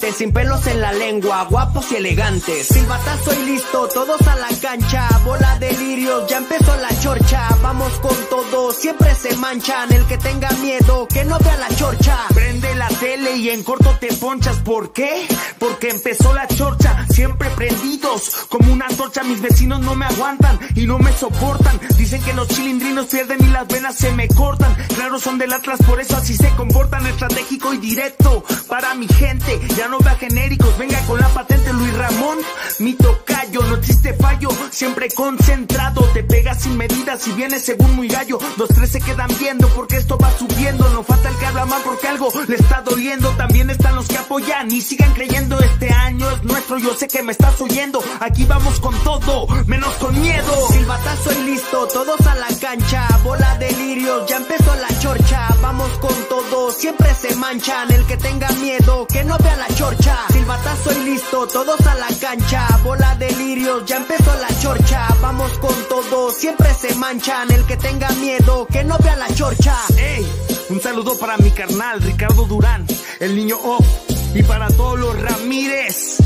sin pelos en la lengua, guapos y elegantes. Silbatazo y listo, todos a la cancha, bola de lirios, ya empezó la chorcha, vamos con todo, siempre se manchan, el que tenga miedo, que no vea la chorcha. Prende la tele y en corto te ponchas, ¿por qué? Porque empezó la chorcha, siempre prendidos, como una antorcha, mis vecinos no me aguantan y no me soportan, dicen que los chilindrinos pierden y las venas se me cortan, claro son del Atlas, por eso así se comportan, estratégico y directo, para mi gente, no vea genéricos, venga con la patente Luis Ramón, mi tocayo, no existe fallo, siempre concentrado, te pegas sin medidas y vienes según muy gallo, los tres se quedan viendo porque esto va subiendo, no falta el que habla mal porque algo le está doliendo, también están los que apoyan y sigan creyendo, este año es nuestro, yo sé que me estás oyendo, aquí vamos con todo, menos con miedo. Silbatazo y listo, todos a la cancha, bola de lirios, ya empezó la chorcha, vamos con todo, siempre se manchan, el que tenga miedo, que no vea la chorcha. Silbatazo y listo, todos a la cancha, bola de lirios, ya empezó la chorcha, vamos con todo, siempre se manchan, el que tenga miedo, que no vea la chorcha. Ey, un saludo para mi carnal Ricardo Durán, el niño off, y para todos los Ramírez.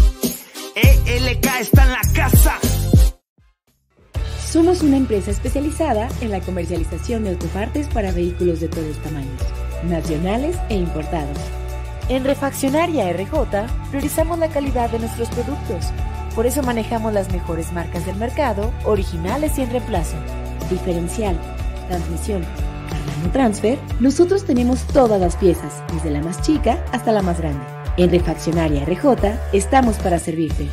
ELK está en la casa. Somos una empresa especializada en la comercialización de autopartes para vehículos de todos tamaños, nacionales e importados. En Refaccionaria RJ priorizamos la calidad de nuestros productos. Por eso manejamos las mejores marcas del mercado, originales y en reemplazo. Diferencial, transmisión, Cardano Transfer, nosotros tenemos todas las piezas, desde la más chica hasta la más grande. En Refaccionaria RJ estamos para servirte.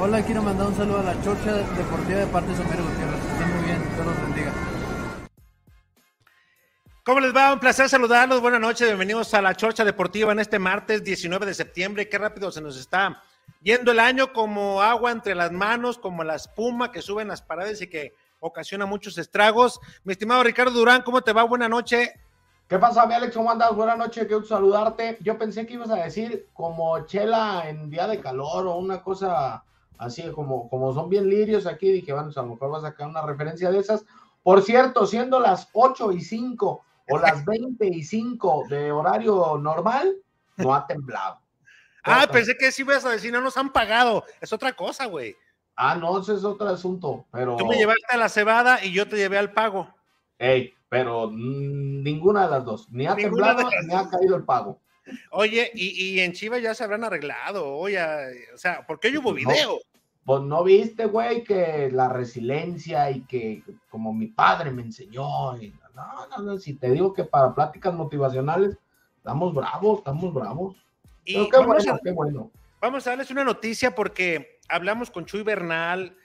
Hola, quiero mandar un saludo a la Chorcha Deportiva de parte de Somero Gutiérrez. Estén muy bien, Dios los bendiga. ¿Cómo les va? Un placer saludarlos. Buenas noches, bienvenidos a la Chorcha Deportiva en este martes 19 de septiembre. Qué rápido se nos está yendo el año como agua entre las manos, como la espuma que sube en las paredes y que ocasiona muchos estragos. Mi estimado Ricardo Durán, ¿cómo te va? Buenas noches. ¿Qué pasa, mi Alex? ¿Cómo andas? Buenas noches, gusto saludarte. Yo pensé que ibas a decir como chela en día de calor o una cosa así, como, como son bien lirios aquí. Dije, bueno, a lo mejor vas a sacar una referencia de esas. Por cierto, siendo las 8 y 5 o las 20 y 5 de horario normal, no ha temblado. Ah, pensé que sí ibas a decir, no nos han pagado. Es otra cosa, güey. Ah, no, ese es otro asunto, pero... Tú me llevaste a la cebada y yo te llevé al pago. Ey, pero ninguna de las dos. Ni ha Ninguna temblado las ni ha caído el pago. Oye, y, y en Chivas ya se habrán arreglado, oye, o sea, ¿por qué hubo No. video? Pues no viste, güey, que la resiliencia y que como mi padre me enseñó. y- no, no, no, si te digo que para pláticas motivacionales estamos bravos, estamos bravos. Y Pero qué vamos, bueno, a, qué bueno. vamos a darles una noticia porque hablamos con Chuy Bernal,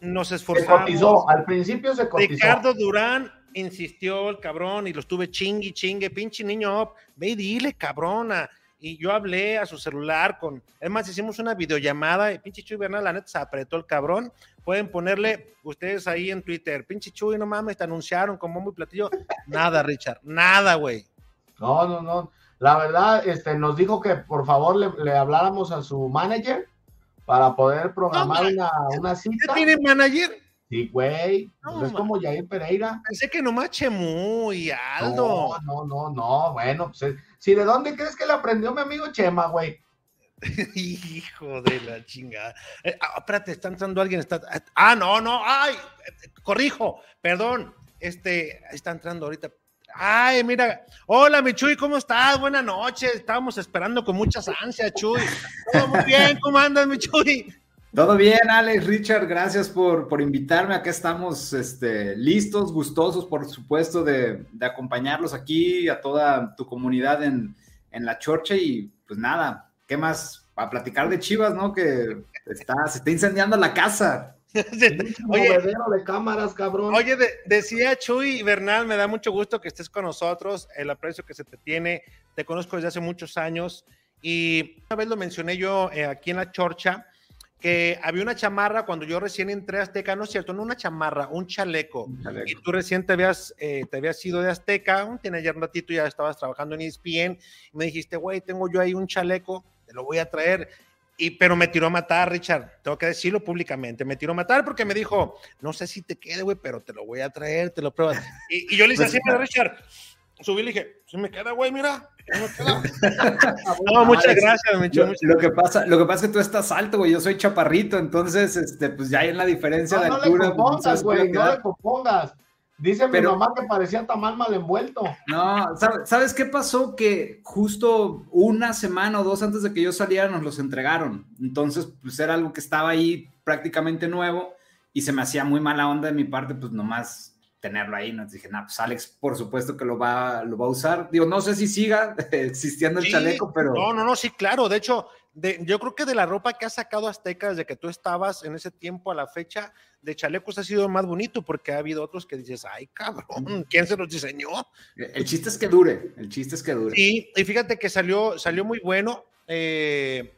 nos Se esforzamos. cotizó, al principio se cotizó. Ricardo Durán insistió el cabrón y lo estuve chingue, chingue, pinche niño, ve y dile, cabrona. Y yo hablé a su celular con, es más, hicimos una videollamada y pinche Chuy Bernal, la neta, se apretó el cabrón. Pueden ponerle ustedes ahí en Twitter, pinche Chuy, no mames, te anunciaron como muy platillo. Nada, Richard, nada, güey. No, no, no. La verdad, este, nos dijo que por favor le, le habláramos a su manager para poder programar No, una, una ¿Ya cita. tiene manager? Sí, güey. No, Pues es como Jair Pereira. Pensé que nomás Chemu y Aldo. No, no, no, no. Bueno, pues es- si de dónde crees que le aprendió mi amigo Chema, güey. Hijo de la chingada. Eh, ah, espérate, está entrando alguien. Está... Ah, no, no. Ay, eh, corrijo, perdón. Este, está entrando ahorita. Ay, mira. Hola, mi Chuy, ¿cómo estás? Buenas noches. Estábamos esperando con muchas ansias, Chuy. Todo muy bien, ¿cómo andas, mi Chuy? Todo bien, Alex, Richard, gracias por, por invitarme. Acá estamos este, listos, gustosos, por supuesto, de, de, acompañarlos aquí, a toda tu comunidad en, en la Chorcha. Y pues nada, ¿qué más? A platicar de Chivas, ¿no? Que está, se está incendiando la casa. oye, de cámaras, cabrón. Oye, decía Chuy Bernal, me da mucho gusto que estés con nosotros, el aprecio que se te tiene, te conozco desde hace muchos años y una vez lo mencioné yo eh, aquí en la Chorcha, que había una chamarra cuando yo recién entré a Azteca, no es cierto, no una chamarra, un chaleco. Y tú recién te habías, eh, te habías ido de Azteca, tiene ya un ratito, ya estabas trabajando en ESPN, y me dijiste, güey, tengo yo ahí un chaleco, te lo voy a traer. Y, pero me tiró a matar, Richard, tengo que decirlo públicamente, me tiró a matar porque me dijo, no sé si te quede, güey, pero te lo voy a traer, te lo pruebas. Y, y yo le hice así, Richard, subí y le dije, si me queda, güey, mira, no, muchas gracias, lo, que pasa, lo que pasa es que tú estás alto, güey. Yo soy chaparrito, entonces, este, pues ya hay en la diferencia de altura. No le compongas, güey, no le compongas. Dice mi mamá que parecía tan mal mal envuelto. No, ¿sabes qué pasó? Que justo una semana o dos antes de que yo saliera nos los entregaron. Entonces, pues era algo que estaba ahí prácticamente nuevo y se me hacía muy mala onda de mi parte, pues nomás tenerlo ahí. Nos dije, no, pues Alex, por supuesto que lo va, lo va a usar. Digo, no sé si siga existiendo el chaleco, pero. No, no, no, sí, claro. De hecho, de, yo creo que de la ropa que ha sacado Azteca desde que tú estabas en ese tiempo a la fecha, de chalecos ha sido más bonito porque ha habido otros que dices, ay, cabrón, ¿quién se los diseñó? El chiste es que dure, el chiste es que dure. Sí, y fíjate que salió, salió muy bueno. Eh,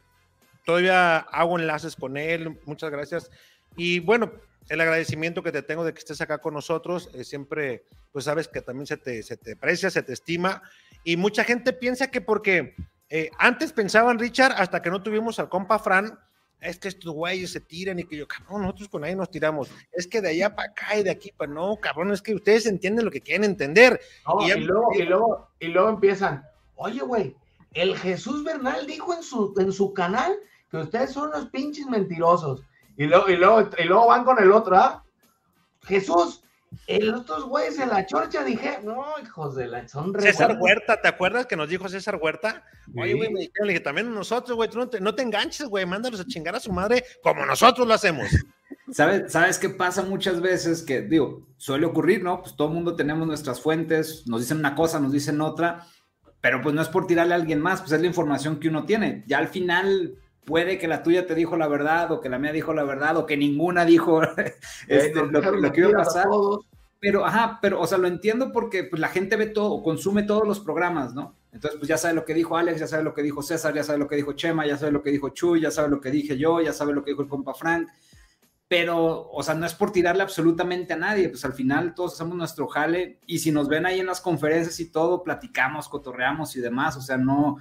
todavía hago enlaces con él, muchas gracias. Y bueno, el agradecimiento que te tengo de que estés acá con nosotros. Eh, siempre, pues sabes que también se te, se te aprecia, se te estima. Y mucha gente piensa que porque eh, antes pensaban, Richard, hasta que no tuvimos al compa Fran, es que estos güeyes se tiran y que yo, cabrón, nosotros con ahí nos tiramos. Es que de allá para acá y de aquí para no, cabrón, es que ustedes entienden lo que quieren entender. y, luego, y, luego, y luego empiezan, oye, güey, el Jesús Bernal dijo en su, en su canal que ustedes son unos pinches mentirosos. Y luego, y luego, y luego van con el otro, ¿ah? Jesús, el otros güeyes en la chorcha dije, no, hijos de la son César Huerta, ¿te acuerdas que nos dijo César Huerta? Oye, güey, me dijeron, le dije, también nosotros, güey, tú no te, no te enganches, güey, mándalos a chingar a su madre como nosotros lo hacemos. ¿Sabes, ¿Sabes qué pasa muchas veces? Que, digo, suele ocurrir, ¿no? Pues todo el mundo tenemos nuestras fuentes, nos dicen una cosa, nos dicen otra, pero pues no es por tirarle a alguien más, pues es la información que uno tiene. Ya al final, puede que la tuya te dijo la verdad o que la mía dijo la verdad o que ninguna dijo este, lo, que iba a pasar. Pero, ajá, pero, o sea, lo entiendo porque pues, la gente ve todo, consume todos los programas, ¿no? Entonces, pues ya sabe lo que dijo Alex, ya sabe lo que dijo César, ya sabe lo que dijo Chema, ya sabe lo que dijo Chuy, ya sabe lo que dije yo, ya sabe lo que dijo el compa Frank. Pero, o sea, no es por tirarle absolutamente a nadie, pues al final todos hacemos nuestro jale y si nos ven ahí en las conferencias y todo, platicamos, cotorreamos y demás, o sea, no,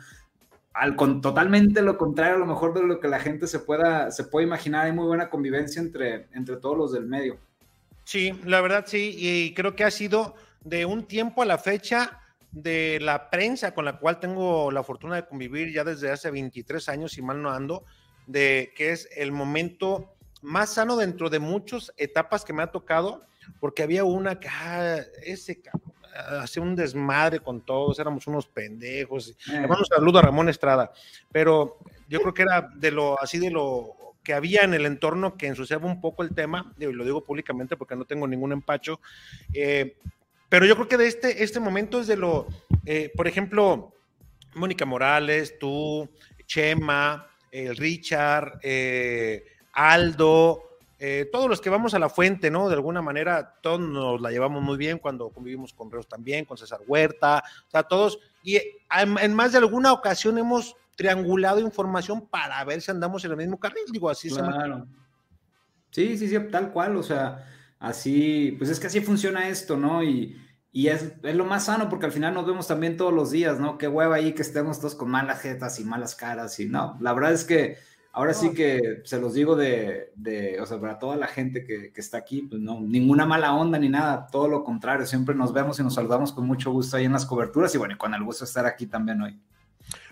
al con, totalmente lo contrario a lo mejor de lo que la gente se pueda se puede imaginar hay muy buena convivencia entre entre todos los del medio. Sí la verdad sí y creo que ha sido de un tiempo a la fecha de la prensa con la cual tengo la fortuna de convivir ya desde hace 23 años si mal no ando de que es el momento más sano dentro de muchas etapas que me ha tocado porque había una que ah, ese cabrón hacía un desmadre con todos, éramos unos pendejos. Le mando un saludo a Ramón Estrada, pero yo creo que era de lo así de lo que había en el entorno que ensuciaba un poco el tema, y lo digo públicamente porque no tengo ningún empacho, eh, pero yo creo que de este, este momento es de lo, eh, por ejemplo, Mónica Morales, tú, Chema, el Richard, eh, Aldo, eh, todos los que vamos a la fuente, ¿no? De alguna manera, todos nos la llevamos muy bien cuando convivimos con Reos también, con César Huerta, o sea, todos, y en, más de alguna ocasión hemos triangulado información para ver si andamos en el mismo carril, digo, así claro. Sí, sí, sí, tal cual, o sea, así, pues es que así funciona esto, ¿no? Y, es, es, lo más sano porque al final nos vemos también todos los días, ¿no? Qué hueva ahí que estemos todos con malas jetas y malas caras y no, la verdad es que Ahora sí que se los digo de, de, o sea, para toda la gente que, que, está aquí, pues no, ninguna mala onda ni nada, todo lo contrario, siempre nos vemos y nos saludamos con mucho gusto ahí en las coberturas y bueno, y con el gusto de estar aquí también hoy.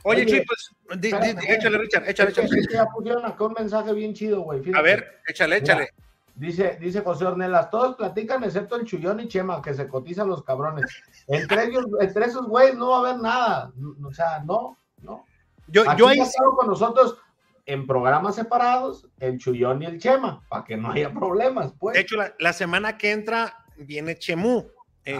Oye, Oye pues, échale, Richard, échale, échale. ya pusieron acá un mensaje bien chido, güey. A ver, échale, échale. dice, dice José Ornelas, todos platican excepto el Chullón y Chema, que se cotizan los cabrones. Entre ellos, entre esos güeyes no va a haber nada. O sea, no, no. Yo, yo ahí... con nosotros en programas separados el Chuyón y el Chema, para que no haya problemas, pues. De hecho, la, semana que entra viene Chemú. Eh,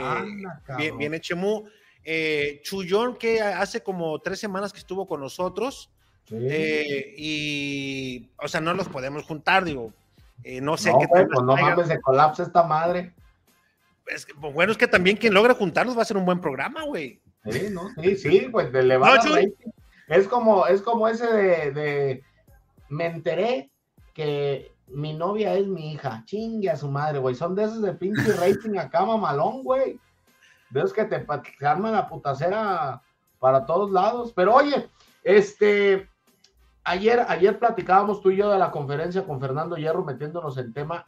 viene, Chemú. Eh, Chuyón, que hace como tres semanas que estuvo con nosotros. Eh, y, o sea, no los podemos juntar, digo. no sé qué pues, no mames, se colapsa esta madre. Es que, pues, bueno, es que también quien logra juntarlos va a ser un buen programa, güey. Sí, ¿no? Sí, sí, pues de elevar Es como, es como ese de me enteré que mi novia es mi hija. Chingue a su madre, güey. Son de esos de pinche rating acá, mamalón, güey. De que te, te arman la putacera para todos lados. Pero oye, este, ayer, ayer platicábamos tú y yo de la conferencia con Fernando Hierro metiéndonos en tema.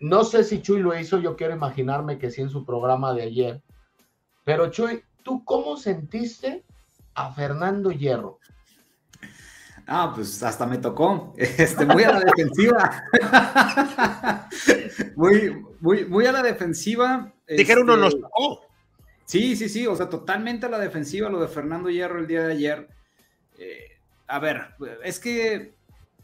No sé si Chuy lo hizo, yo quiero imaginarme que sí en su programa de ayer. Pero Chuy, ¿tú cómo sentiste a Fernando Hierro? Ah, pues hasta me tocó. Este, muy a la defensiva. muy, muy, muy a la defensiva. Dijeron uno nos este, tocó. Sí, sí, sí. O sea, totalmente a la defensiva lo de Fernando Hierro el día de ayer. Eh, a ver, es que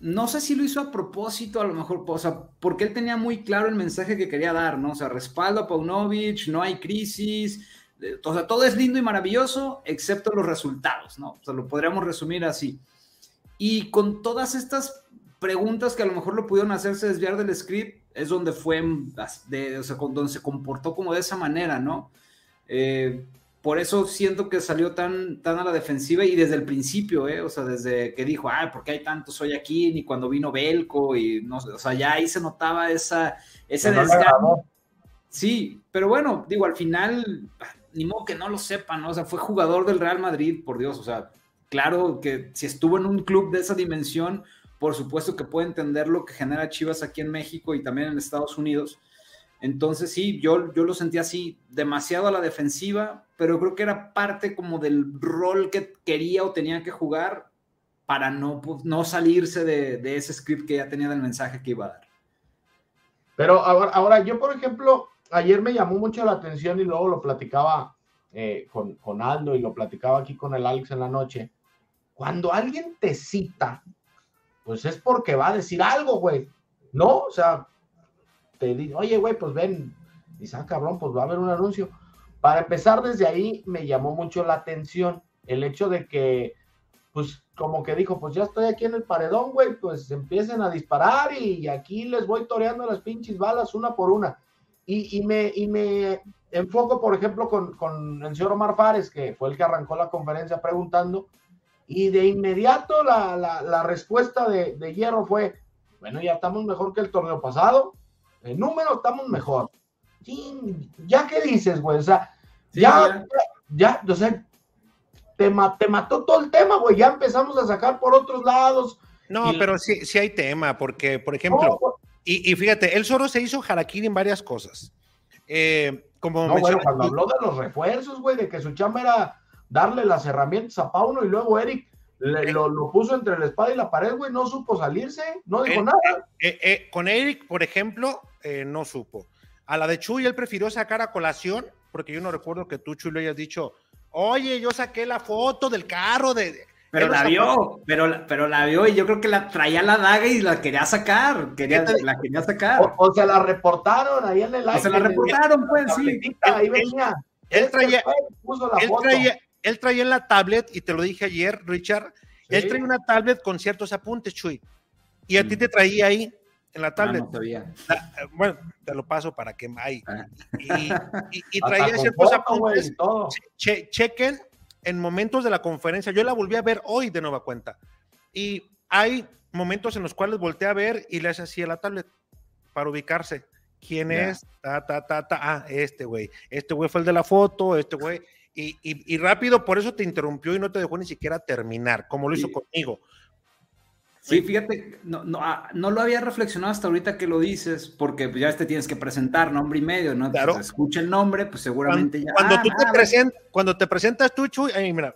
no sé si lo hizo a propósito, a lo mejor, o sea, porque él tenía muy claro el mensaje que quería dar, ¿no? O sea, respaldo a Paunovic, no hay crisis, eh, o sea, todo es lindo y maravilloso, excepto los resultados, ¿no? O sea, lo podríamos resumir así. Y con todas estas preguntas que a lo mejor lo pudieron hacerse desviar del script, es donde fue, de, o sea, donde se comportó como de esa manera, ¿no? Eh, por eso siento que salió tan, tan a la defensiva y desde el principio, ¿eh? O sea, desde que dijo, ah, ¿por qué hay tantos hoy aquí? Ni cuando vino Belco y no o sea, ya ahí se notaba esa, ese desgano. Sí, pero bueno, digo, al final, ni modo que no lo sepan, ¿no? O sea, fue jugador del Real Madrid, por Dios, o sea, claro que si estuvo en un club de esa dimensión, por supuesto que puede entender lo que genera Chivas aquí en México y también en Estados Unidos. Entonces sí, yo, yo lo sentí así, demasiado a la defensiva, pero creo que era parte como del rol que quería o tenía que jugar para no, pues, no salirse de, ese script que ya tenía del mensaje que iba a dar. Pero ahora, ahora, yo, por ejemplo, ayer me llamó mucho la atención y luego lo platicaba eh, con, con Aldo y lo platicaba aquí con el Alex en la noche cuando alguien te cita, pues es porque va a decir algo, güey. ¿No? O sea, te dice, oye, güey, pues ven. Y ah, cabrón, pues va a haber un anuncio. Para empezar, desde ahí me llamó mucho la atención el hecho de que, pues, como que dijo, pues ya estoy aquí en el paredón, güey, pues empiecen a disparar y aquí les voy toreando las pinches balas una por una. Y, me, y me enfoco, por ejemplo, con, con el señor Omar Fares, que fue el que arrancó la conferencia preguntando, y de inmediato la, respuesta de, Hierro fue, bueno, ya estamos mejor que el torneo pasado, en número estamos mejor. ya qué dices, güey, o sea, ya, ya, o sea, te, te mató todo el tema, güey, ya empezamos a sacar por otros lados. No, pero sí, sí hay tema, porque, por ejemplo, y, fíjate, él solo se hizo jaraquín en varias cosas. Eh, como no, bueno, cuando habló de los refuerzos, güey, de que su chamba era darle las herramientas a Pauno y luego Eric lo, puso entre la espada y la pared, güey, no supo salirse, no dijo nada. Eh, eh, con Eric, por ejemplo, eh, no supo. A la de Chuy, él prefirió sacar a colación, porque yo no recuerdo que tú, Chuy, le hayas dicho, oye, yo saqué la foto del carro de... Pero la vio, pero, pero la vio y yo creo que la traía la daga y la quería sacar, quería, la quería sacar. O, se la reportaron ahí en el O se la reportaron, pues, sí. Ahí venía. Él, traía, puso la foto él traía en la tablet, y te lo dije ayer, Richard, él traía una tablet con ciertos apuntes, Chuy. Y a ti te traía ahí en la tablet. bueno, te lo paso para que hay. Ah. Y, traía ciertos apuntes. chequen en momentos de la conferencia. Yo la volví a ver hoy de nueva cuenta. Y hay momentos en los cuales volteé a ver y le hace así a la tablet para ubicarse. ¿Quién es? Ta, ta, ta, ta. Ah, este güey. Este güey fue el de la foto, este güey. Y, rápido, por eso te interrumpió y no te dejó ni siquiera terminar, como lo hizo conmigo. Sí, fíjate, no, ah, no, lo había reflexionado hasta ahorita que lo dices, porque ya te tienes que presentar nombre y medio, ¿no? Claro. escucha el nombre, pues seguramente ya. Cuando, tú te ah, cuando te presentas tú, Chuy, ahí mira.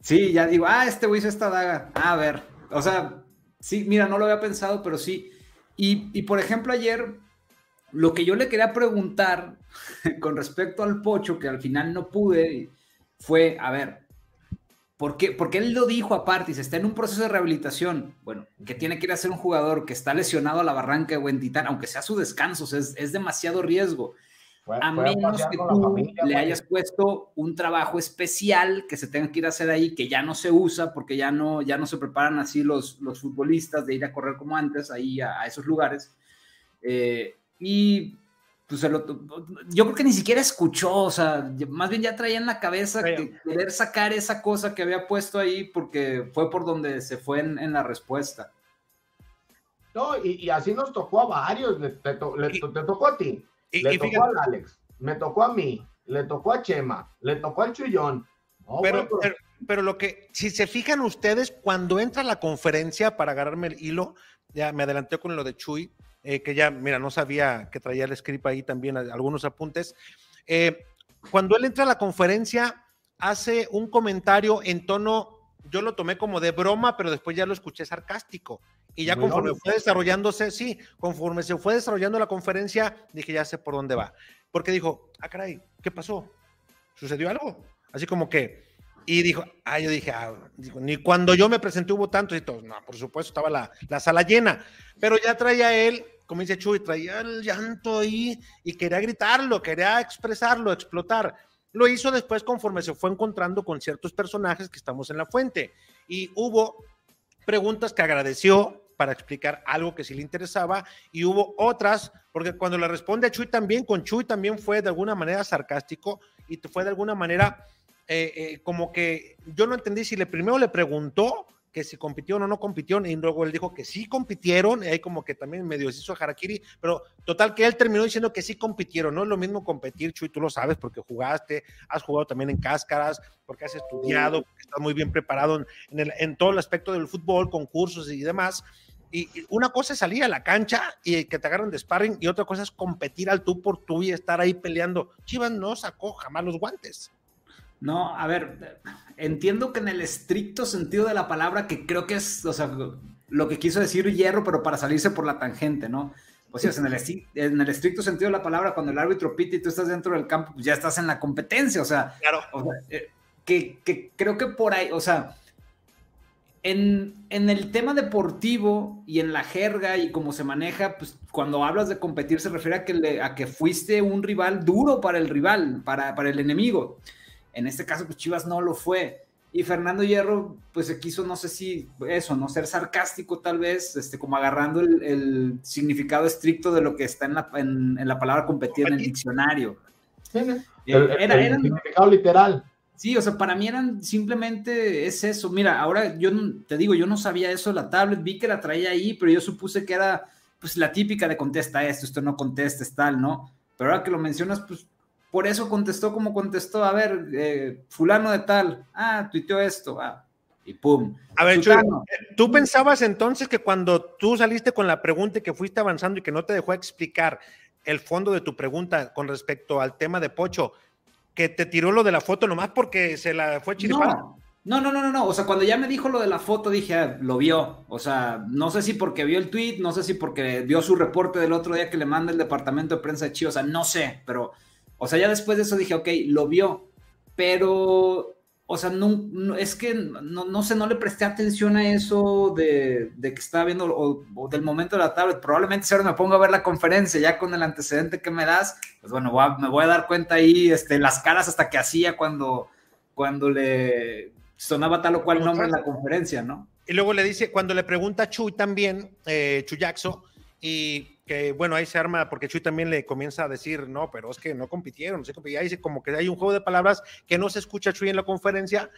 Sí, ya digo, ah, este güey hizo esta daga. a ver, o sea, sí, mira, no lo había pensado, pero sí. Y, y por ejemplo, ayer lo que yo le quería preguntar con respecto al pocho, que al final no pude, fue, a ver, porque, porque él lo dijo aparte, se está en un proceso de rehabilitación. Bueno, que tiene que ir a ser un jugador que está lesionado a la barranca de Huentitán, aunque sea su descanso, es, es demasiado riesgo. a menos que tú le hayas puesto un trabajo especial que se tenga que ir a hacer ahí, que ya no se usa, porque ya no, ya no se preparan así los, los futbolistas de ir a correr como antes, ahí a, esos lugares. Eh, y pues yo creo que ni siquiera escuchó, o sea, más bien ya traía en la cabeza que querer sacar esa cosa que había puesto ahí porque fue por donde se fue en, la respuesta. No, y, así nos tocó a varios, le, te, tocó a ti, le tocó a Alex, me tocó a mí, le tocó a Chema, le tocó al Chullón. pero, pero, pero, lo que, si se fijan ustedes, cuando entra la conferencia para agarrarme el hilo, ya me adelanté con lo de Chuy, eh, que ya, mira, no sabía que traía el script ahí también, algunos apuntes. Eh, cuando él entra a la conferencia, hace un comentario en tono, yo lo tomé como de broma, pero después ya lo escuché sarcástico. Y ya conforme fue desarrollándose, sí, conforme se fue desarrollando la conferencia, dije, ya sé por dónde va. Porque dijo, ah, caray, ¿qué pasó? ¿Sucedió algo? Así como que, y dijo, ah, yo dije, ah, ni cuando yo me presenté hubo tantos y todos. No, por supuesto, estaba la, la, sala llena. Pero ya traía él, como dice Chuy, traía el llanto ahí y quería gritarlo, quería expresarlo, explotar. Lo hizo después conforme se fue encontrando con ciertos personajes que estamos en la fuente. Y hubo preguntas que agradeció para explicar algo que sí le interesaba y hubo otras, porque cuando le responde a Chuy también, con Chuy también fue de alguna manera sarcástico y fue de alguna manera eh, eh, como que yo no entendí si le primero le preguntó que si compitieron o no compitieron y luego él dijo que sí compitieron y ahí como que también medio se hizo harakiri, pero total que él terminó diciendo que sí compitieron, no es lo mismo competir, Chuy, tú lo sabes porque jugaste, has jugado también en cáscaras, porque has estudiado, porque estás muy bien preparado en, el, en todo el aspecto del fútbol, concursos y demás. Y, una cosa es salir a la cancha y que te agarren de sparring y otra cosa es competir al tú por tú y estar ahí peleando. Chivas no sacó jamás los guantes. No, a ver, entiendo que en el estricto sentido de la palabra, que creo que es, o sea, lo que quiso decir Hierro, pero para salirse por la tangente, ¿no? O sea, en el, en el estricto sentido de la palabra, cuando el árbitro pita y tú estás dentro del campo, pues ya estás en la competencia, o sea, claro. Eh, que, que, creo que por ahí, o sea, en, en, el tema deportivo y en la jerga y cómo se maneja, pues cuando hablas de competir se refiere a que, le, a que fuiste un rival duro para el rival, para, para el enemigo. En este caso, pues Chivas no lo fue. Y Fernando Hierro, pues se quiso, no sé si eso, no ser sarcástico tal vez, este, como agarrando el, significado estricto de lo que está en la, en, la palabra competir en el diccionario. Sí, eh, el, significado literal. Sí, o sea, para mí eran simplemente es eso. Mira, ahora yo te digo, yo no sabía eso de la tablet, vi que la traía ahí, pero yo supuse que era pues la típica de contesta esto, esto no contestes, tal, ¿no? Pero ahora que lo mencionas, pues por eso contestó como contestó. A ver, eh, fulano de tal, ah, tuiteó esto, ah, y pum. A ver, Chuy, tú pensabas entonces que cuando tú saliste con la pregunta y que fuiste avanzando y que no te dejó explicar el fondo de tu pregunta con respecto al tema de Pocho, que te tiró lo de la foto nomás porque se la fue chiripar. No, no, no, no, no. O sea, cuando ya me dijo lo de la foto, dije, ah, lo vio. O sea, no sé si porque vio el tweet, no sé si porque vio su reporte del otro día que le manda el departamento de prensa de Chivas. O sea, no sé, pero o sea, ya después de eso dije, ok, lo vio, pero, o sea, no, es que no, no, sé, no le presté atención a eso de, que estaba viendo o, del momento de la tablet. Probablemente si ahora me pongo a ver la conferencia ya con el antecedente que me das, pues bueno, me voy a dar cuenta ahí, este, las caras hasta que hacía cuando, cuando le sonaba tal o cual nombre en la conferencia, ¿no? Y luego le dice, cuando le pregunta a Chuy también, eh, Chuyaxo, y que bueno, ahí se arma, porque Chuy también le comienza a decir, no, pero es que no compitieron, no compitieron. Ahí dice como que hay un juego de palabras que no se escucha Chuy en la conferencia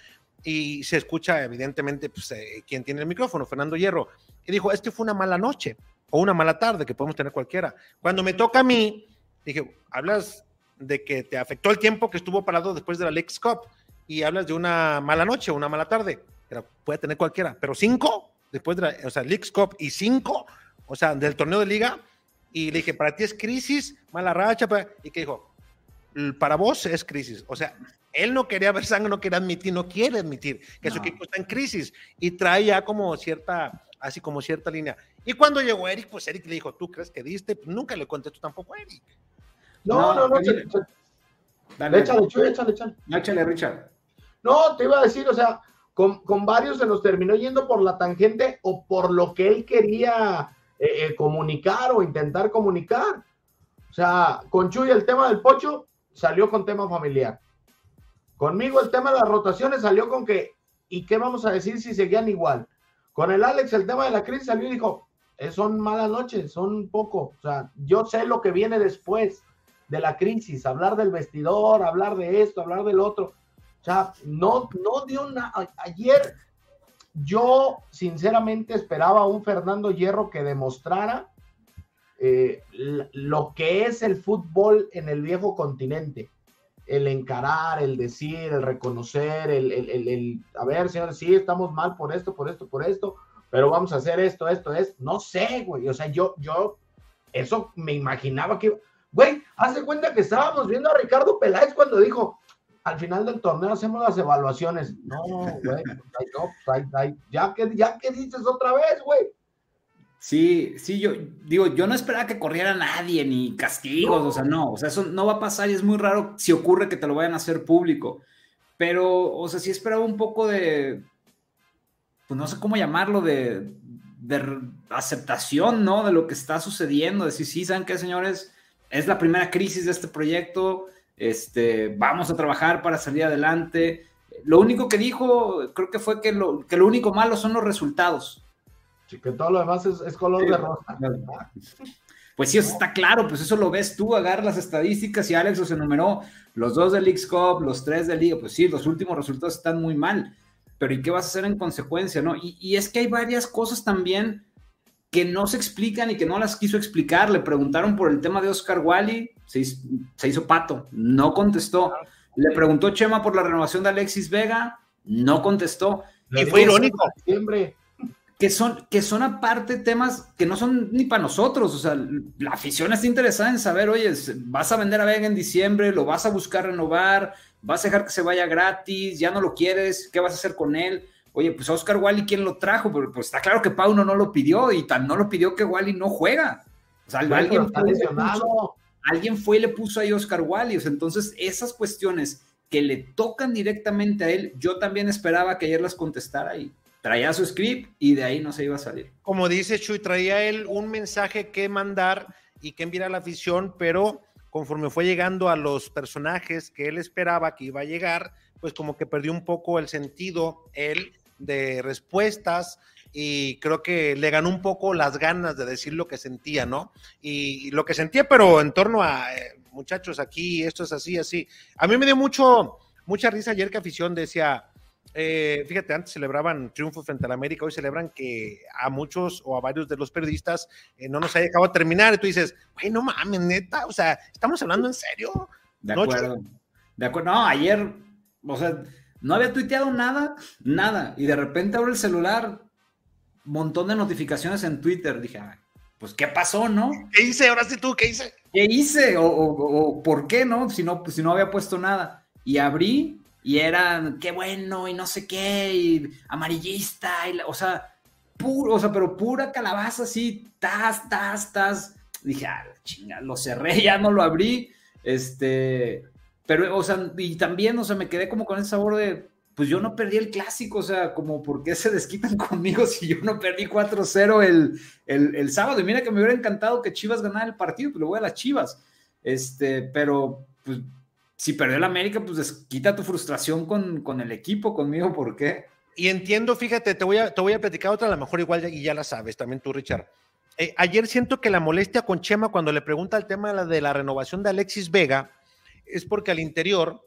y se escucha evidentemente pues, eh, quien tiene el micrófono, Fernando Hierro, y dijo, es que fue una mala noche o una mala tarde que podemos tener cualquiera. Cuando me toca a mí, dije, hablas de que te afectó el tiempo que estuvo parado después de la Lex Cup y hablas de una mala noche o una mala tarde, pero puede tener cualquiera, pero cinco después de la, o sea, Lex Cup y cinco, o sea, del torneo de liga, y le dije, para ti es crisis, mala racha, y que dijo, para vos es crisis. O sea, él no quería ver sangre, no quería admitir, no quiere admitir que su equipo está en crisis y trae ya como cierta, así como cierta línea. Y cuando llegó Eric, pues Eric le dijo, ¿tú crees que diste? Pues nunca le contestó tampoco a Eric. No, no, no, échale, échale, échale, échale. Échale, Richard. No, te iba a decir, o sea, con, con, varios se nos terminó yendo por la tangente o por lo que él quería eh, eh, comunicar o intentar comunicar. O sea, con Chuy el tema del pocho salió con tema familiar. Conmigo el tema de las rotaciones salió con que, ¿y qué vamos a decir si seguían igual? Con el Alex el tema de la crisis salió y dijo, eh, son malas noches, son poco. O sea, yo sé lo que viene después de la crisis, hablar del vestidor, hablar de esto, hablar del otro. O sea, no, no dio una... Ayer yo sinceramente esperaba a un Fernando Hierro que demostrara eh, lo que es el fútbol en el viejo continente. El encarar, el decir, el reconocer, el, el, a ver, señores, sí, estamos mal por esto, por esto, por esto, pero vamos a hacer esto, esto es, no sé, güey, o sea, yo, yo, eso me imaginaba que, güey, hace cuenta que estábamos viendo a Ricardo Peláez cuando dijo, al final del torneo hacemos las evaluaciones. No, güey, pues, ya, que, ya que dices otra vez, güey. Sí, sí, yo digo, yo no esperaba que corriera nadie, ni castigos, o sea, no, o sea, eso no va a pasar y es muy raro si ocurre que te lo vayan a hacer público. Pero, o sea, sí esperaba un poco de, pues no sé cómo llamarlo, de, de aceptación, ¿no? De lo que está sucediendo, decir, sí, ¿saben qué, señores? Es la primera crisis de este proyecto, este, vamos a trabajar para salir adelante. Lo único que dijo, creo que fue que lo, que lo único malo son los resultados. Sí, que todo lo demás es, color de rosa. Pues sí, eso está claro, pues eso lo ves tú, agarras las estadísticas y Alex los enumeró, los dos del League Cup, los tres del Liga, pues sí, los últimos resultados están muy mal, pero ¿y qué vas a hacer en consecuencia, no? Y, y es que hay varias cosas también que no se explican y que no las quiso explicar. Le preguntaron por el tema de Oscar Wally, se hizo, pato, no contestó. Le preguntó Chema por la renovación de Alexis Vega, no contestó. Y fue irónico. Que son, que son aparte temas que no son ni para nosotros. O sea, la afición está interesada en saber, oye, vas a vender a Vega en diciembre, lo vas a buscar renovar, vas a dejar que se vaya gratis, ya no lo quieres, ¿qué vas a hacer con él? Oye, pues Oscar Wally, ¿quién lo trajo? Pero pues está claro que Pauno no lo pidió y tan no lo pidió que Wally no juega. O sea, alguien, fue, alguien, fue, y le puso ahí Oscar Wally. O sea, entonces esas cuestiones que le tocan directamente a él, yo también esperaba que ayer las contestara y traía su script y de ahí no se iba a salir. Como dice Chuy, traía él un mensaje que mandar y que enviar a la afición, pero conforme fue llegando a los personajes que él esperaba que iba a llegar, pues como que perdió un poco el sentido él de respuestas y creo que le ganó un poco las ganas de decir lo que sentía, ¿no? Y, lo que sentía, pero en torno a, eh, muchachos, aquí esto es así, así. A mí me dio mucho, mucha risa ayer que afición decía, eh, fíjate, antes celebraban triunfo frente a la América, hoy celebran que a muchos o a varios de los periodistas eh, no nos haya acabado de terminar. Y tú dices, güey, no mames, neta, o sea, estamos hablando en serio. De acuerdo. De acuerdo. No, ayer, o sea, no había tuiteado nada, nada. Y de repente abro el celular, montón de notificaciones en Twitter. Dije, pues, ¿qué pasó, no? ¿Qué hice? Ahora sí tú, ¿qué hice? ¿Qué hice? O, ¿por qué, no? Si, no? pues, si no había puesto nada. Y abrí y era, qué bueno, y no sé qué, y amarillista, y o sea, puro, o sea, pero pura calabaza así, tas, tas, tas. Dije, ah, chinga, lo cerré, ya no lo abrí. Este, pero, o sea, y también, o sea, me quedé como con ese sabor de, pues yo no perdí el clásico, o sea, como por qué se desquitan conmigo si yo no perdí 4-0 el, el, sábado. Y mira que me hubiera encantado que Chivas ganara el partido, pero pues voy a las Chivas. Este, pero, pues, si perdió el América, pues desquita tu frustración con, con el equipo, conmigo, ¿por qué? Y entiendo, fíjate, te voy a, te voy a platicar otra, a lo mejor igual y ya la sabes, también tú, Richard. Eh, ayer siento que la molestia con Chema cuando le pregunta el tema de la renovación de Alexis Vega, es porque al interior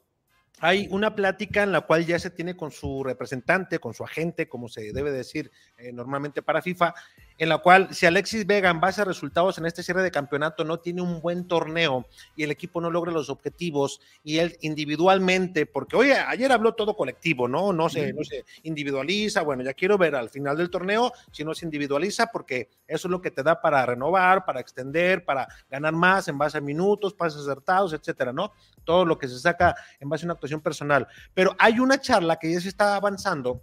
hay una plática en la cual ya se tiene con su representante, con su agente, como se debe decir eh, normalmente para FIFA, en la cual si Alexis Vega en base a resultados en este cierre de campeonato no tiene un buen torneo y el equipo no logra los objetivos y él individualmente, porque oye, ayer habló todo colectivo, ¿no? No se, no se individualiza, bueno, ya quiero ver al final del torneo si no se individualiza porque eso es lo que te da para renovar, para extender, para ganar más en base a minutos, pases acertados, etcétera, ¿no? Todo lo que se saca en base a una actuación personal. Pero hay una charla que ya se está avanzando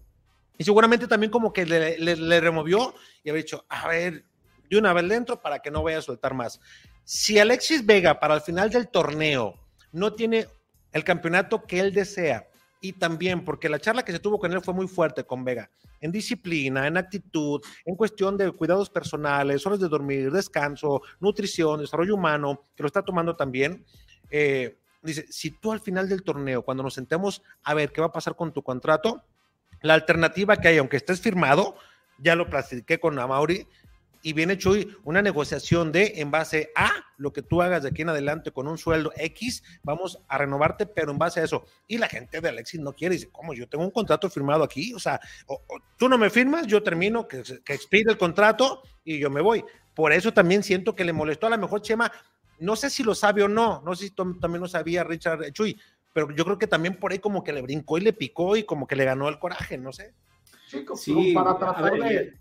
y seguramente también como que le, removió y había dicho, a ver, de una vez dentro para que no vaya a soltar más. Si Alexis Vega para el final del torneo no tiene el campeonato que él desea y también porque la charla que se tuvo con él fue muy fuerte con Vega, en disciplina, en actitud, en cuestión de cuidados personales, horas de dormir, descanso, nutrición, desarrollo humano, que lo está tomando también. Eh, dice, si tú al final del torneo, cuando nos sentemos a ver qué va a pasar con tu contrato, la alternativa que hay, aunque estés firmado, ya lo platiqué con Amauri, y viene Chuy una negociación de en base a lo que tú hagas de aquí en adelante con un sueldo X, vamos a renovarte, pero en base a eso. Y la gente de Alexis no quiere, dice, ¿cómo? Yo tengo un contrato firmado aquí, o sea, tú no me firmas, yo termino, que, que expire el contrato y yo me voy. Por eso también siento que le molestó a la mejor Chema, no sé si lo sabe o no, no sé si también lo sabía Richard Chuy, pero yo creo que también por ahí como que le brincó y le picó y como que le ganó el coraje, no sé. sí, para tratar de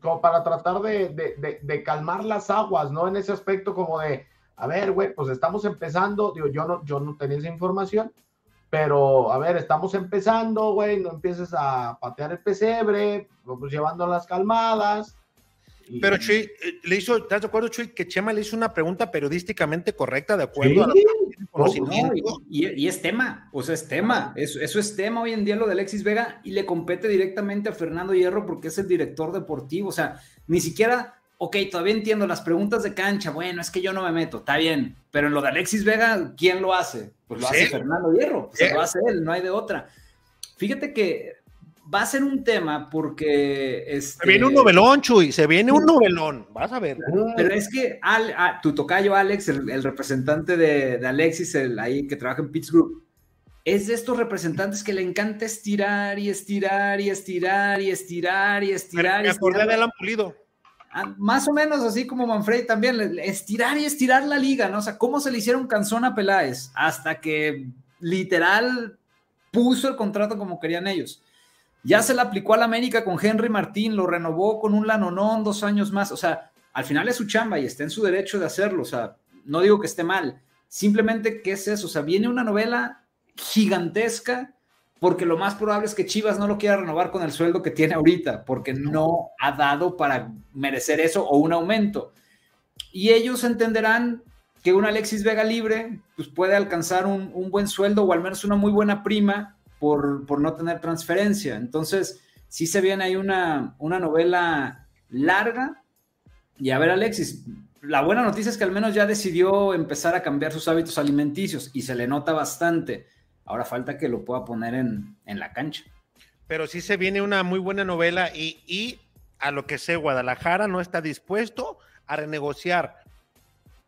como para tratar de, calmar las aguas, ¿no? En ese aspecto como de, a ver, güey, pues estamos empezando, digo, yo no, yo no tenía esa información, pero a ver, estamos empezando, güey, no empieces a patear el pesebre, pues llevando las calmadas, pero Chuy, eh, le hizo, ¿estás de acuerdo, Chuy, que Chema le hizo una pregunta periodísticamente correcta de acuerdo a conocimiento? y, es tema, o sea, es tema, eso, eso es tema hoy en día lo de Alexis Vega y le compete directamente a Fernando Hierro porque es el director deportivo, o sea, ni siquiera, ok, todavía entiendo las preguntas de cancha, bueno, es que yo no me meto, está bien, pero en lo de Alexis Vega, ¿quién lo hace? Pues lo hace Fernando Hierro, pues lo hace él, no hay de otra. Fíjate que va a ser un tema porque... Este... Se viene un novelón, Chuy, se viene un novelón, vas a ver. Pero es que Al, ah, tu tocayo Alex, el, representante de, Alexis, el ahí que trabaja en Pittsburgh, es de estos representantes que le encanta estirar y estirar y estirar y estirar y estirar. Me, acordé de Alan Pulido. Ah, más o menos así como Manfred también, estirar y estirar la liga, ¿no? O sea, ¿cómo se le hicieron canzón a Peláez? Hasta que literal puso el contrato como querían ellos. Ya se la aplicó al América con Henry Martín, lo renovó con un Lanonón dos años más. O sea, al final es su chamba y está en su derecho de hacerlo. O sea, no digo que esté mal. Simplemente, ¿qué es eso? O sea, viene una novela gigantesca porque lo más probable es que Chivas no lo quiera renovar con el sueldo que tiene ahorita, porque no ha dado para merecer eso o un aumento. Y ellos entenderán que un Alexis Vega libre pues puede alcanzar un, un buen sueldo o al menos una muy buena prima por, no tener transferencia. Entonces, sí se viene ahí una, una novela larga. Y a ver, Alexis, la buena noticia es que al menos ya decidió empezar a cambiar sus hábitos alimenticios y se le nota bastante. Ahora falta que lo pueda poner en, la cancha. Pero sí se viene una muy buena novela y, y, a lo que sé, Guadalajara no está dispuesto a renegociar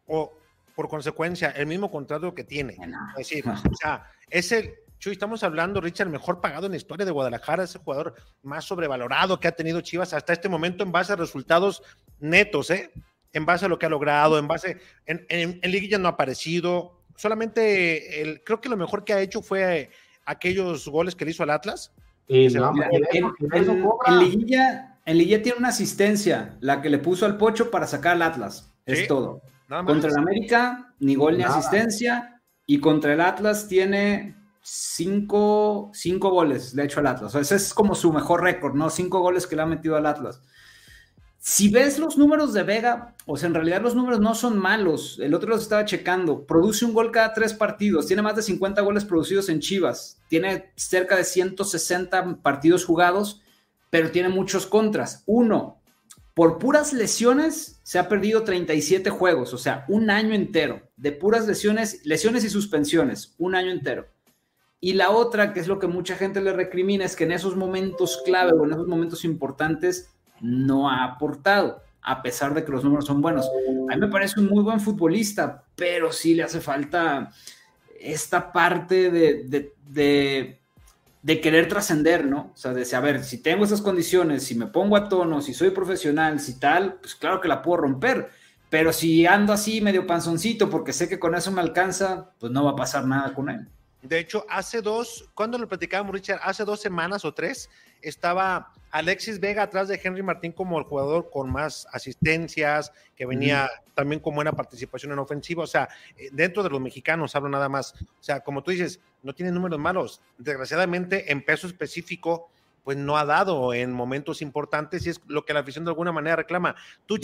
o por consecuencia el mismo contrato que tiene. Es decir, o sea, es el, Chuy, estamos hablando, Richard, mejor pagado en la historia de Guadalajara, ese jugador más sobrevalorado que ha tenido Chivas hasta este momento en base a resultados netos, ¿eh? En base a lo que ha logrado, en base, en, en, Liguilla no ha aparecido, solamente el, creo que lo mejor que ha hecho fue aquellos goles que le hizo al Atlas. en, Liguilla, en Liguilla tiene una asistencia, la que le puso al Pocho para sacar al Atlas, es todo. Contra el América, ni gol ni asistencia, y contra el Atlas tiene cinco, cinco goles le ha hecho al Atlas. ese es como su mejor récord, ¿no? Cinco goles que le ha metido al Atlas. Si ves los números de Vega, o sea, en realidad los números no son malos. El otro los estaba checando. Produce un gol cada tres partidos. Tiene más de 50 goles producidos en Chivas. Tiene cerca de 160 partidos jugados, pero tiene muchos contras. Uno, por puras lesiones se ha perdido 37 juegos, o sea, un año entero. De puras lesiones, lesiones y suspensiones, un año entero. Y la otra, que es lo que mucha gente le recrimina, es que en esos momentos clave o en esos momentos importantes no ha aportado, a pesar de que los números son buenos. A mí me parece un muy buen futbolista, pero sí le hace falta esta parte de, de, querer trascender, ¿no? O sea, de saber, si tengo esas condiciones, si me pongo a tono, si soy profesional, si tal, pues claro que la puedo romper. Pero si ando así medio panzoncito porque sé que con eso me alcanza, pues no va a pasar nada con él. De hecho, hace dos, cuando lo platicábamos, Richard, hace dos semanas o tres, estaba Alexis Vega atrás de Henry Martín como el jugador con más asistencias, que venía también con buena participación en ofensiva. O sea, eh, dentro de los mexicanos hablo nada más. O sea, como tú dices, no tiene números malos. Desgraciadamente, en peso específico, pues no ha dado en momentos importantes y es lo que la afición de alguna manera reclama. Tú,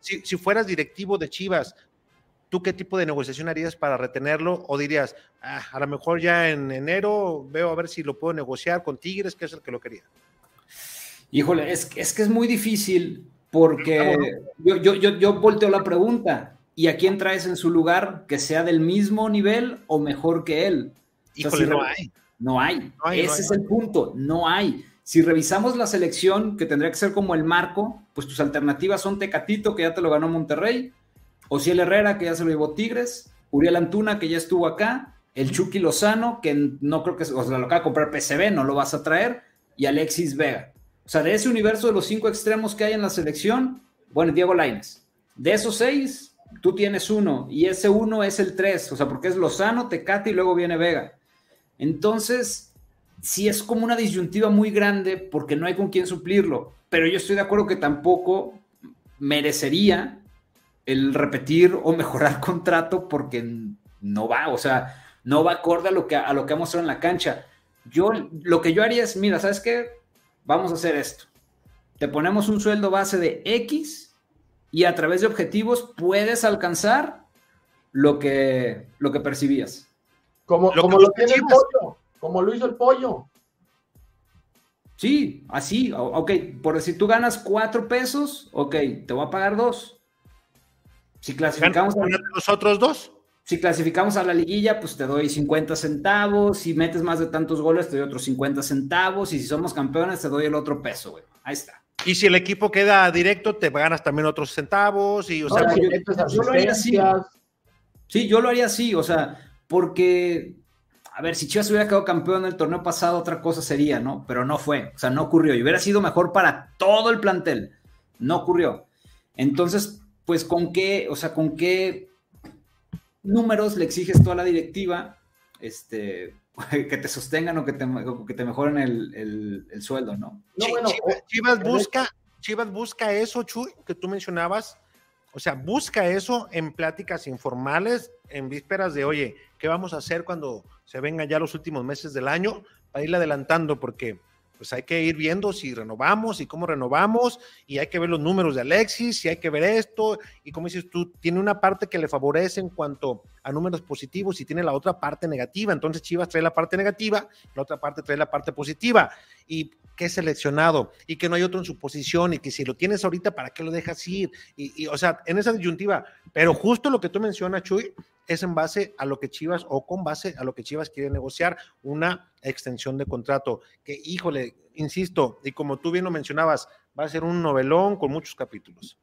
si, si fueras directivo de Chivas, ¿tú qué tipo de negociación harías para retenerlo? ¿O dirías, ah, a lo mejor ya en enero veo a ver si lo puedo negociar con Tigres, que es el que lo quería? Híjole, es, es que es muy difícil porque yo, yo, yo, yo volteo la pregunta. ¿Y a quién traes en su lugar que sea del mismo nivel o mejor que él? Híjole, no, hay. no, hay. Ese es el punto, no hay. Si revisamos la selección, que tendría que ser como el marco, pues tus alternativas son Tecatito, que ya te lo ganó Monterrey, Ociel Herrera, que ya se lo llevó Tigres, Uriel Antuna, que ya estuvo acá, el Chucky Lozano, que no creo que, o lo acaba de comprar PCB, no lo vas a traer, y Alexis Vega. O sea, de ese universo de los cinco extremos que hay en la selección, bueno, Diego Laines. De esos seis, tú tienes uno, y ese uno es el tres, o sea, porque es Lozano, Tecate y luego viene Vega. Entonces, sí es como una disyuntiva muy grande porque no hay con quién suplirlo, pero yo estoy de acuerdo que tampoco merecería el repetir o mejorar contrato porque no va, o sea, no va acorde a lo que, a lo que ha mostrado en la cancha. Yo, lo que yo haría es, mira, ¿sabes qué? Vamos a hacer esto. Te ponemos un sueldo base de X y a través de objetivos puedes alcanzar lo que, lo que percibías. Como lo, como lo tiene el pollo, como lo hizo el pollo. Sí, así, ok, por si tú ganas cuatro pesos, ok, te voy a pagar dos. Si clasificamos a los otros dos. Si clasificamos a la liguilla, pues te doy 50 centavos. Si metes más de tantos goles, te doy otros 50 centavos. Y si somos campeones, te doy el otro peso, güey. Ahí está. Y si el equipo queda directo, te ganas también otros centavos. Y, o sea, yo, yo lo haría así. Sí, yo lo haría así, o sea, porque a ver, si Chivas hubiera quedado campeón en el torneo pasado, otra cosa sería, ¿no? Pero no fue, o sea, no ocurrió. Y hubiera sido mejor para todo el plantel. No ocurrió. Entonces, pues, ¿con qué, o sea, con qué números le exiges toda la directiva este, que te sostengan o que te, que te mejoren el, sueldo, ¿no? no bueno, Chivas, busca, Chivas busca eso, Chuy, que tú mencionabas. O sea, busca eso en pláticas informales, en vísperas de, oye, ¿qué vamos a hacer cuando se vengan ya los últimos meses del año para irle adelantando, porque pues hay que ir viendo si renovamos y cómo renovamos, y hay que ver los números de Alexis, y hay que ver esto, y como dices tú, tiene una parte que le favorece en cuanto a números positivos y tiene la otra parte negativa, entonces Chivas trae la parte negativa, la otra parte trae la parte positiva, y que es seleccionado, y que no hay otro en su posición, y que si lo tienes ahorita, ¿para qué lo dejas ir? Y, y o sea, en esa disyuntiva, pero justo lo que tú mencionas, Chuy, es en base a lo que Chivas o con base a lo que Chivas quiere negociar una extensión de contrato. Que, híjole, insisto, y como tú bien lo mencionabas, va a ser un novelón con muchos capítulos.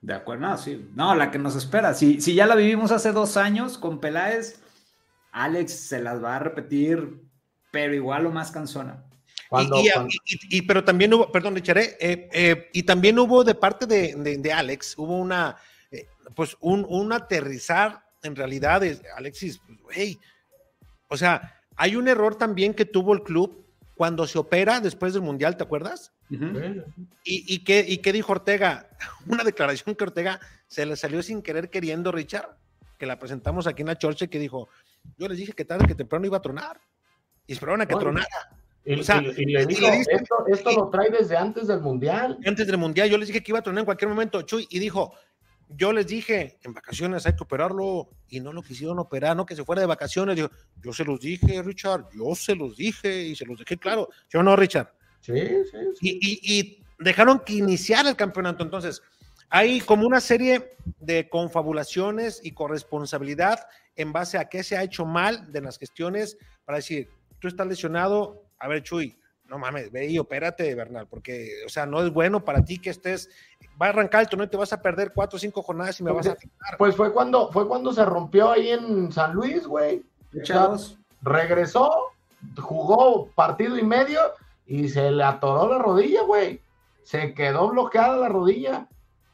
De acuerdo, no, sí. No, la que nos espera. Si, si ya la vivimos hace dos años con Peláez, Alex se las va a repetir, pero igual o más cansona. y, pero también hubo, perdón, le echaré, eh, eh, y también hubo de parte de, Alex, hubo una, eh, pues un, un aterrizar en realidad, es, Alexis, hey, o sea, hay un error también que tuvo el club cuando se opera después del Mundial, ¿te acuerdas? ¿Y, y, qué, ¿Y qué dijo Ortega? Una declaración que Ortega se le salió sin querer queriendo, Richard, que la presentamos aquí en la Chorche, que dijo, yo les dije que tarde que temprano iba a tronar, y esperaron a que tronara. Y, le dijo, esto, esto lo trae desde antes del Mundial. Antes del Mundial, yo les dije que iba a tronar en cualquier momento, Chuy, y dijo, yo les dije, en vacaciones hay que operarlo y no lo quisieron operar, no que se fuera de vacaciones. Yo, yo se los dije, Richard, yo se los dije y se los dejé claro. ¿Yo no, Richard? Sí, sí. sí. Y, y, dejaron que iniciara el campeonato. Entonces, hay como una serie de confabulaciones y corresponsabilidad en base a qué se ha hecho mal de las gestiones para decir, tú estás lesionado, a ver, Chuy, no mames, ve y opérate, Bernal, porque, o sea, no es bueno para ti que estés, va a arrancar el torneo y te vas a perder cuatro o cinco jornadas y me vas a afectar. Pues fue cuando, fue cuando se rompió ahí en San Luis, güey. regresó, jugó partido y medio y se le atoró la rodilla, güey. Se quedó bloqueada la rodilla.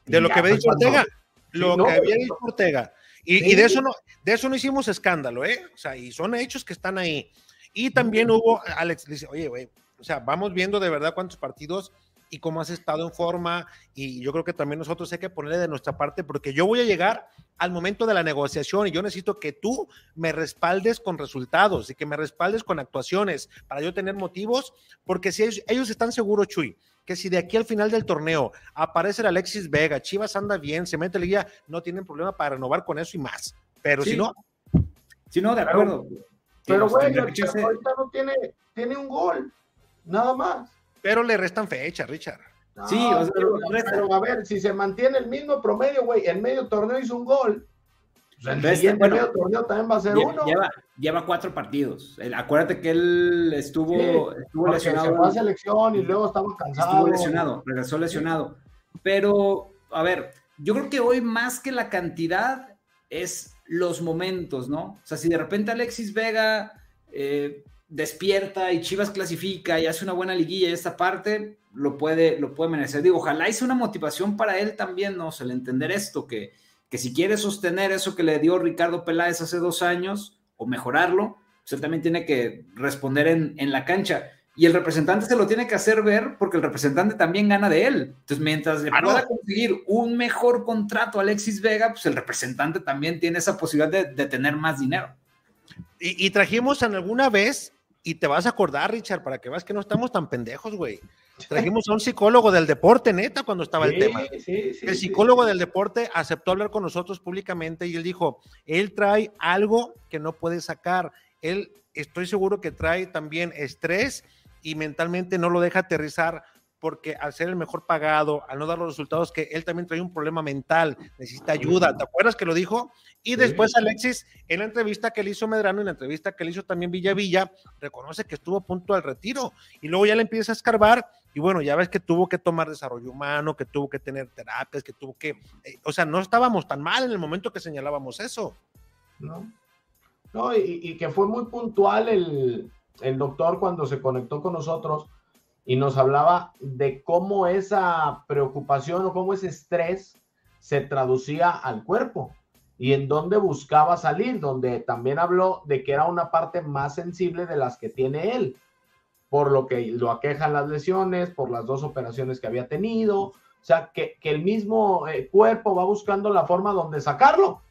De lo que había dicho Ortega, lo que había dicho Ortega. Y, y, de eso no, de eso no hicimos escándalo, ¿eh? O sea, y son hechos que están ahí. Y también hubo, Alex dice, oye, güey, o sea, vamos viendo de verdad cuántos partidos y cómo has estado en forma. Y yo creo que también nosotros hay que ponerle de nuestra parte, porque yo voy a llegar al momento de la negociación y yo necesito que tú me respaldes con resultados y que me respaldes con actuaciones para yo tener motivos, porque si ellos, ellos están seguros, Chuy, que si de aquí al final del torneo aparece el Alexis Vega, Chivas anda bien, se mete el guía, no tienen problema para renovar con eso y más. Pero Sí. si no, Si no, de acuerdo. Pero, que echarse- ahorita no tiene, tiene un gol, nada más. pero le restan fecha, Richard. Sí, o sea, pero, pero, a ver, si se mantiene el mismo promedio, güey, en medio torneo hizo un gol. Pues el Resta- siguiente bueno, medio torneo también va a ser uno. Lleva, lleva cuatro partidos. El- acuérdate que él estuvo, Sí, estuvo Porque se lesionado. fue a selección y luego estaba cansado. Estuvo lesionado, regresó lesionado. Pero, a ver, yo creo que hoy más que la cantidad es los momentos, ¿no? O sea, si de repente Alexis Vega eh, despierta y Chivas clasifica y hace una buena liguilla y esta parte, lo puede, lo puede merecer. Digo, ojalá hice una motivación para él también, ¿no? O sea, el entender esto, que, que si quiere sostener eso que le dio Ricardo Peláez hace dos años o mejorarlo, pues él también tiene que responder en, en la cancha. Y el representante se lo tiene que hacer ver porque el representante también gana de él. Entonces, mientras le Claro. pueda conseguir un mejor contrato a Alexis Vega, pues el representante también tiene esa posibilidad de, de tener más dinero. Y, y trajimos en alguna vez, y te vas a acordar, Richard, para que veas que no estamos tan pendejos, güey. Trajimos a un psicólogo del deporte, neta, cuando estaba el tema. sí, sí, El psicólogo del deporte aceptó hablar con nosotros públicamente y él dijo, él trae algo que no puede sacar. Él, estoy seguro que trae también estrés y mentalmente no lo deja aterrizar porque al ser el mejor pagado, al no dar los resultados, que él también trae un problema mental, necesita ayuda. ¿Te acuerdas que lo dijo? Y después Alexis, en la entrevista que le hizo Medrano, en la entrevista que le hizo también Villa Villa, reconoce que estuvo a punto del retiro. Y luego ya le empieza a escarbar y bueno, ya ves que tuvo que tomar desarrollo humano, que tuvo que tener terapias, que tuvo que, eh, o sea, no estábamos tan mal en el momento que señalábamos eso. ¿no? No, y, y que fue muy puntual el, el doctor cuando se conectó con nosotros y nos hablaba de cómo esa preocupación o cómo ese estrés se traducía al cuerpo y en dónde buscaba salir, donde también habló de que era una parte más sensible de las que tiene él, por lo que lo aquejan las lesiones, por las dos operaciones que había tenido, o sea, que, que el mismo eh, cuerpo va buscando la forma donde sacarlo.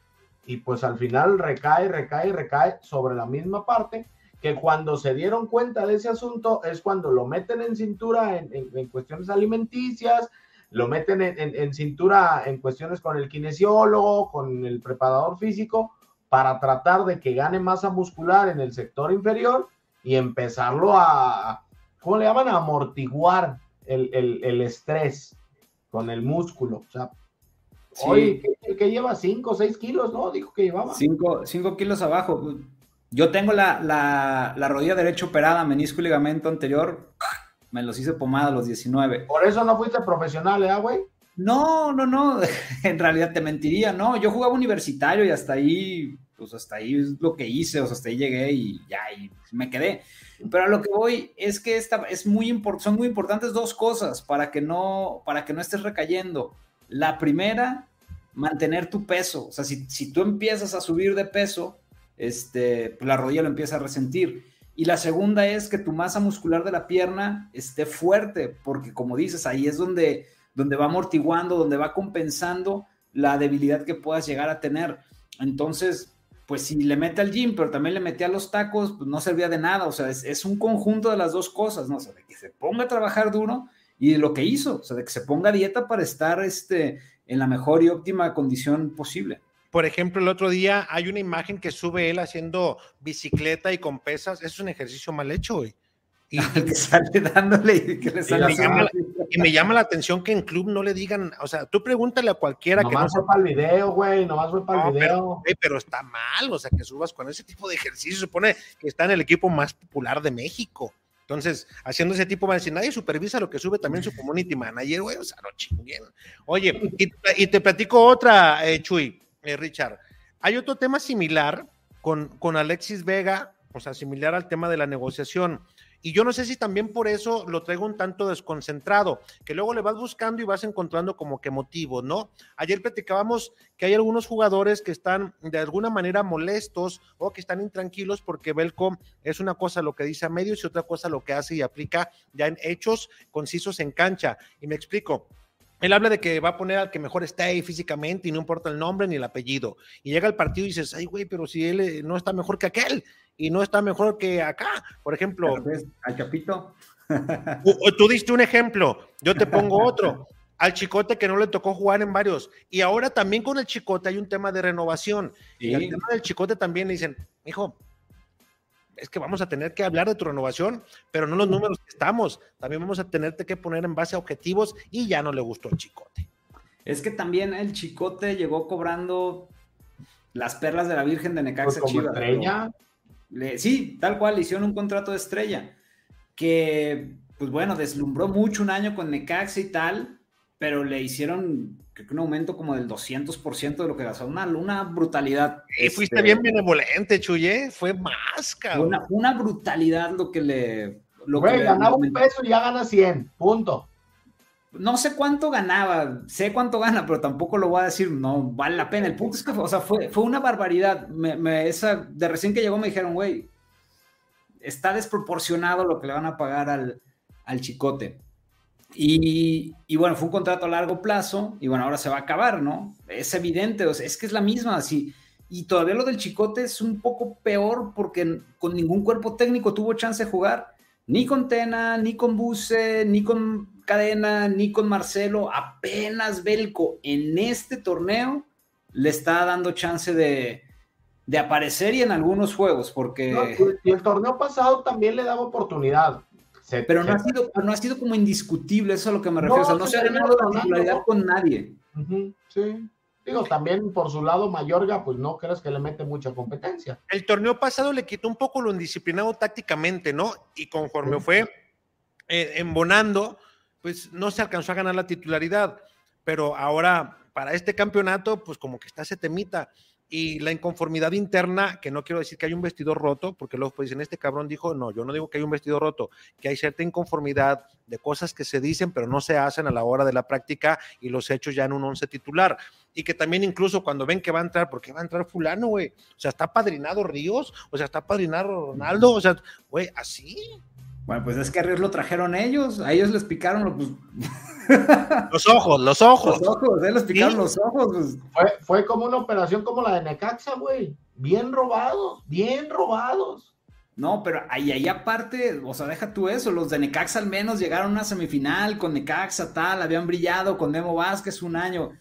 Y pues al final recae, recae, recae sobre la misma parte que cuando se dieron cuenta de ese asunto es cuando lo meten en cintura en, en- en cuestiones alimenticias, lo meten en, en- cintura en cuestiones con el kinesiólogo, con el preparador físico, para tratar de que gane masa muscular en el sector inferior y empezarlo a, ¿cómo le llaman? A amortiguar el, el- el estrés con el músculo. O sea, Sí. Que, que lleva 5 o 6 kilos, ¿no? Dijo que llevaba. Cinco, cinco kilos abajo. Yo tengo la, la, la rodilla derecha operada, menisco y ligamento anterior. Me los hice pomada a los 19. Por eso no fuiste profesional, ¿eh, güey? No, no, no, en realidad te mentiría, no, yo jugaba universitario y hasta ahí, pues hasta ahí es lo que hice, o sea, hasta ahí llegué y ya, y me quedé. Pero a lo que voy es que esta es muy son muy importantes dos cosas para que no, para que no estés recayendo. La primera, mantener tu peso, o sea, si, si tú empiezas a subir de peso, este, pues la rodilla lo empieza a resentir. Y la segunda es que tu masa muscular de la pierna esté fuerte, porque como dices, ahí es donde donde va amortiguando, donde va compensando la debilidad que puedas llegar a tener. Entonces, pues si le mete al gym, pero también le metía a los tacos, pues no servía de nada. O sea, es, un conjunto de las dos cosas, ¿no? O sea, de que se ponga a trabajar duro y lo que hizo, o sea, de que se ponga a dieta para estar este, en la mejor y óptima condición posible. Por ejemplo, el otro día hay una imagen que sube él haciendo bicicleta y con pesas. Es un ejercicio mal hecho, güey. Y, que sale dándole y que le sale y, me llama, y me llama la atención que en club no le digan, o sea, tú pregúntale a cualquiera nomás que no fue para el video, güey, nomás fue para el video. Pero, está mal, o sea, que subas con ese tipo de ejercicio, se supone que está en el equipo más popular de México. Entonces, haciendo ese tipo, van a decir, nadie supervisa lo que sube también su community manager, güey, o sea, no chinguen. Oye, y, y te platico otra, eh, Chuy, eh, Richard. Hay otro tema similar con, con Alexis Vega, o sea, similar al tema de la negociación. Y yo no sé si también por eso lo traigo un tanto desconcentrado, que luego le vas buscando y vas encontrando como que motivos, ¿no? Ayer platicábamos que hay algunos jugadores que están de alguna manera molestos o que están intranquilos porque Belcom es una cosa lo que dice a medios y otra cosa lo que hace y aplica ya en hechos concisos en cancha. Y me explico. Él habla de que va a poner al que mejor esté ahí físicamente y no importa el nombre ni el apellido. Y llega al partido y dices, ay, güey, pero si él eh, no está mejor que aquel y no está mejor que acá. Por ejemplo. Al Chapito. tú diste un ejemplo, yo te pongo otro. Al Chicote que no le tocó jugar en varios. Y ahora también con el Chicote hay un tema de renovación. Y el tema del Chicote también le dicen, hijo, es que vamos a tener que hablar de tu renovación, pero no los números que estamos. También vamos a tenerte que poner en base a objetivos y ya no le gustó el Chicote. Es que también el Chicote llegó cobrando las perlas de la Virgen de Necaxa pues estrella. sí, tal cual, le hicieron un contrato de estrella que, pues bueno, deslumbró mucho un año con Necaxa y tal, pero le hicieron un aumento como del 200% de lo que gastó, una, una brutalidad. Y fuiste este, bien benevolente, Chuye, fue más, cabrón. Una, brutalidad lo que le... Lo que ganaba un peso y ya gana 100, punto. No sé cuánto ganaba, sé cuánto gana, pero tampoco lo voy a decir, no vale la pena. El punto es que, o sea, fue, fue una barbaridad. Me, esa, de recién que llegó me dijeron, güey, está desproporcionado lo que le van a pagar al, al chicote. Y, bueno, fue un contrato a largo plazo y bueno, ahora se va a acabar, ¿no? Es evidente, es que es la misma, así. Y todavía lo del Chicote es un poco peor porque con ningún cuerpo técnico tuvo chance de jugar, ni con Tena, ni con Buse, ni con Cadena, ni con Marcelo. Apenas Belco en este torneo le está dando chance de, aparecer y en algunos juegos, porque... y el torneo pasado también le daba oportunidad pero no, ha sido, no ha sido como indiscutible, eso es a lo que me refiero. No, o sea, no se ha ganado la titularidad con nadie. sí. Digo, también por su lado, Mayorga, pues no crees que le mete mucha competencia. El torneo pasado le quitó un poco lo indisciplinado tácticamente, ¿no? Y conforme fue eh, embonando, pues no se alcanzó a ganar la titularidad. Pero ahora, para este campeonato, pues como que está ese temita y la inconformidad interna, que no quiero decir que hay un vestido roto, porque luego pues dicen, este cabrón dijo, no, yo no digo que hay un vestido roto, que hay cierta inconformidad de cosas que se dicen, pero no se hacen a la hora de la práctica y los hechos ya en un once titular. Y que también incluso cuando ven que va a entrar, porque va a entrar fulano, güey? O sea, está padrinado Ríos, o sea, está padrinado Ronaldo, o sea, güey, así. Bueno, pues es que a Ríos lo trajeron ellos, a ellos les picaron los, pues, los ojos, los ojos. Los ojos, eh, les picaron los ojos. Pues. Fue, como una operación como la de Necaxa, güey. Bien robados, bien robados. No, pero ahí, ahí aparte, o sea, deja tú eso, los de Necaxa al menos llegaron a una semifinal con Necaxa, tal, habían brillado con Demo Vázquez un año.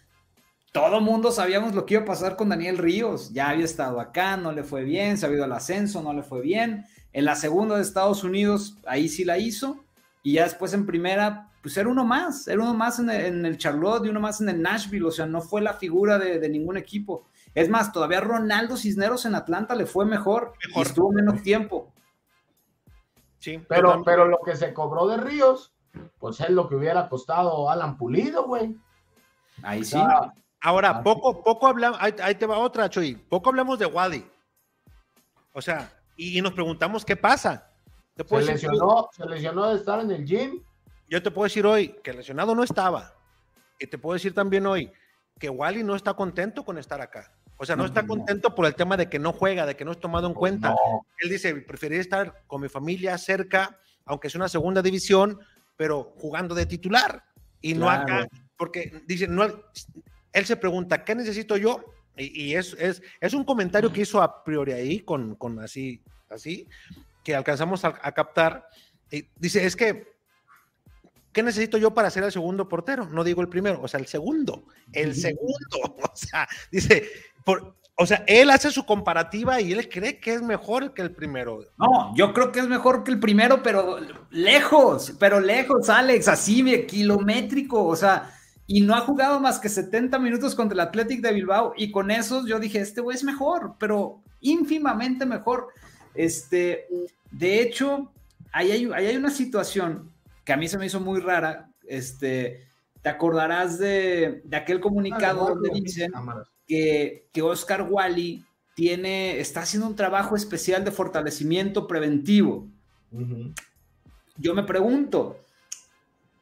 Todo mundo sabíamos lo que iba a pasar con Daniel Ríos. Ya había estado acá, no le fue bien, se ha habido el ascenso, no le fue bien en la segunda de Estados Unidos, ahí sí la hizo. Y ya después en primera, pues era uno más, era uno más en el, Charlotte y uno más en el Nashville. O sea, no fue la figura de, ningún equipo. Es más, todavía Ronaldo Cisneros en Atlanta le fue mejor, mejor. Y estuvo menos tiempo. Sí, pero, pero lo que se cobró de Ríos, pues es lo que hubiera costado Alan Pulido, güey. Ahí sí. Ahora, poco, poco hablamos, ahí, ahí, te va otra, Chuy. Poco hablamos de Wadi. O sea, y, nos preguntamos qué pasa. se, lesionó, se lesionó de estar en el gym. Yo te puedo decir hoy que lesionado no estaba. Y te puedo decir también hoy que Wally no está contento con estar acá. O sea, no, está contento por el tema de que no juega, de que no es tomado en pues cuenta. Él dice, preferiría estar con mi familia cerca, aunque es una segunda división, pero jugando de titular y no acá. Porque dice, no, él se pregunta, ¿qué necesito yo? Y, es, es, es, un comentario que hizo a priori ahí, con, con así, así, que alcanzamos a, captar. Y dice, es que, ¿qué necesito yo para ser el segundo portero? No digo el primero, o sea, el segundo, el segundo. O sea, dice, por, o sea, él hace su comparativa y él cree que es mejor que el primero. No, yo creo que es mejor que el primero, pero lejos, pero lejos, Alex, así, kilométrico, o sea, y no ha jugado más que 70 minutos contra el Athletic de Bilbao y con esos yo dije, este güey es mejor, pero ínfimamente mejor. Este, de hecho, ahí hay, hay una situación que a mí se me hizo muy rara, este, te acordarás de, aquel comunicado ah, donde dicen que, que Oscar Wally tiene, está haciendo un trabajo especial de fortalecimiento preventivo. yo me pregunto,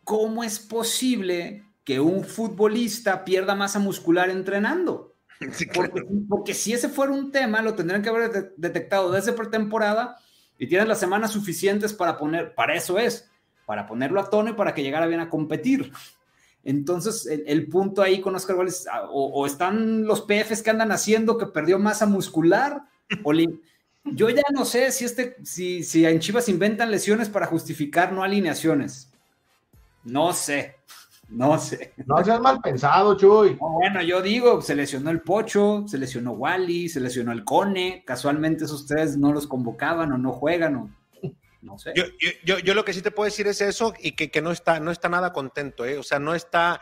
¿cómo es posible que un futbolista pierda masa muscular entrenando? porque, si ese fuera un tema, lo tendrían que haber detectado desde pretemporada y tienen las semanas suficientes para poner, para eso es, para ponerlo a tono y para que llegara bien a competir. Entonces, el, punto ahí con Oscar Welles, ah, o, están los PFs que andan haciendo que perdió masa muscular, o yo ya no sé si, este, si, si en Chivas inventan lesiones para justificar no alineaciones. No sé, no sé. No seas mal pensado, Chuy. bueno, yo digo, se lesionó el Pocho, se lesionó Wally, se lesionó el Cone, casualmente esos tres no los convocaban o no juegan o no sé. Yo, yo, lo que sí te puedo decir es eso y que, que no, está, no está nada contento, ¿eh? o sea, no está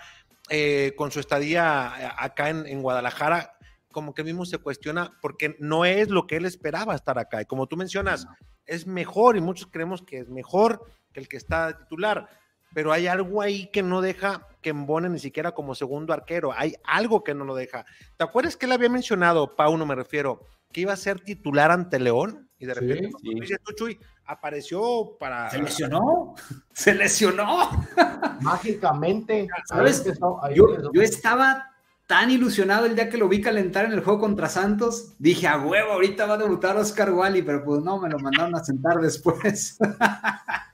eh, con su estadía acá en, en, Guadalajara, como que mismo se cuestiona porque no es lo que él esperaba estar acá. Y como tú mencionas, es mejor y muchos creemos que es mejor que el que está titular, pero hay algo ahí que no deja que embone ni siquiera como segundo arquero. Hay algo que no lo deja. ¿Te acuerdas que él había mencionado, Pauno me refiero, que iba a ser titular ante León? Y de repente, sí, apareció para. Se lesionó, se lesionó. Mágicamente. ¿Sabes? Yo, yo, estaba tan ilusionado el día que lo vi calentar en el juego contra Santos. Dije, a huevo, ahorita va a debutar Oscar Wally, pero pues no, me lo mandaron a sentar después.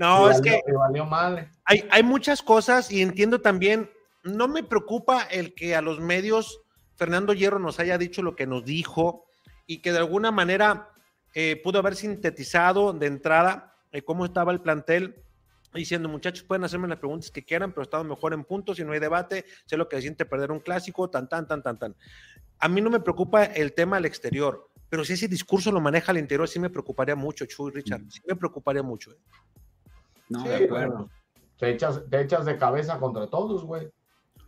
no, es que. Valió madre. Hay, hay muchas cosas y entiendo también. No me preocupa el que a los medios Fernando Hierro nos haya dicho lo que nos dijo y que de alguna manera eh, pudo haber sintetizado de entrada eh, cómo estaba el plantel, diciendo, muchachos, pueden hacerme las preguntas que quieran, pero estamos mejor en puntos y no hay debate, sé lo que se siente perder un clásico, tan, tan, tan, tan, tan. A mí no me preocupa el tema al exterior, pero si ese discurso lo maneja al interior, sí me preocuparía mucho, Chuy, Richard, sí me preocuparía mucho. ¿eh? No, de acuerdo. Te echas, te echas de cabeza contra todos, güey.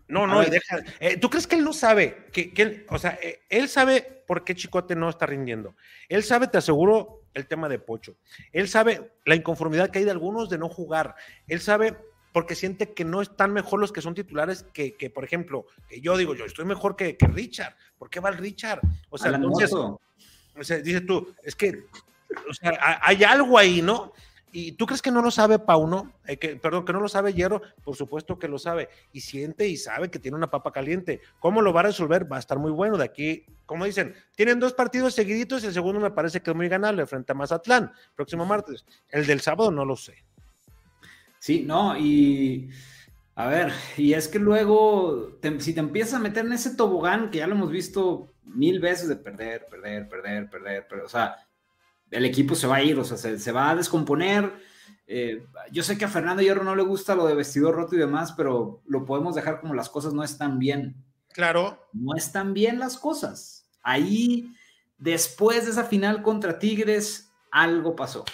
No, no, deja, eh, ¿tú crees que él no sabe? Que, él, o sea, eh, él sabe por qué Chicote no está rindiendo. Él sabe, te aseguro, el tema de Pocho. Él sabe la inconformidad que hay de algunos de no jugar. Él sabe porque siente que no están mejor los que son titulares que, que por ejemplo, que yo digo, yo estoy mejor que, que Richard. ¿Por qué va el Richard? O sea, entonces, o sea, dices tú, es que, o sea, hay algo ahí, ¿no? ¿Y tú crees que no lo sabe Pauno? Eh, que, perdón, que no lo sabe Hierro. Por supuesto que lo sabe. Y siente y sabe que tiene una papa caliente. ¿Cómo lo va a resolver? Va a estar muy bueno. De aquí, como dicen, tienen dos partidos seguiditos y el segundo me parece que es muy ganable frente a Mazatlán, próximo martes. El del sábado no lo sé. Sí, no, y a ver, y es que luego, si te empiezas a meter en ese tobogán que ya lo hemos visto mil veces de perder, perder, perder, perder, perder o sea, el equipo se va a ir, o sea, se, va a descomponer. Eh, yo sé que a Fernando Hierro no le gusta lo de vestido roto y demás, pero lo podemos dejar como las cosas no están bien. Claro. No están bien las cosas. Ahí, después de esa final contra Tigres, algo pasó.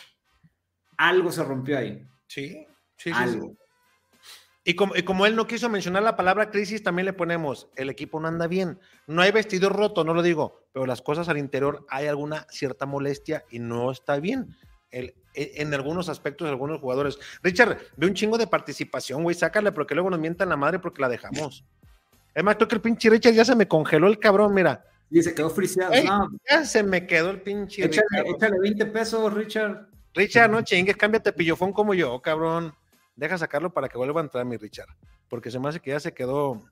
Algo se rompió ahí. Sí, sí, algo. Y como, él no quiso mencionar la palabra crisis, también le ponemos, el equipo no anda bien. No hay vestido roto, no lo digo, pero las cosas al interior hay alguna cierta molestia y no está bien. El, e, en algunos aspectos de algunos jugadores. Richard, ve un chingo de participación, güey, sácale porque luego nos mientan la madre porque la dejamos. Es más, creo que el pinche Richard ya se me congeló el cabrón, mira. Y se quedó friseado. Ya se me quedó el pinche. Échale, échale 20 pesos, Richard. Richard, no chingues, cámbiate pillofón como yo, cabrón deja sacarlo para que vuelva a entrar mi Richard, porque se me hace que ya se quedó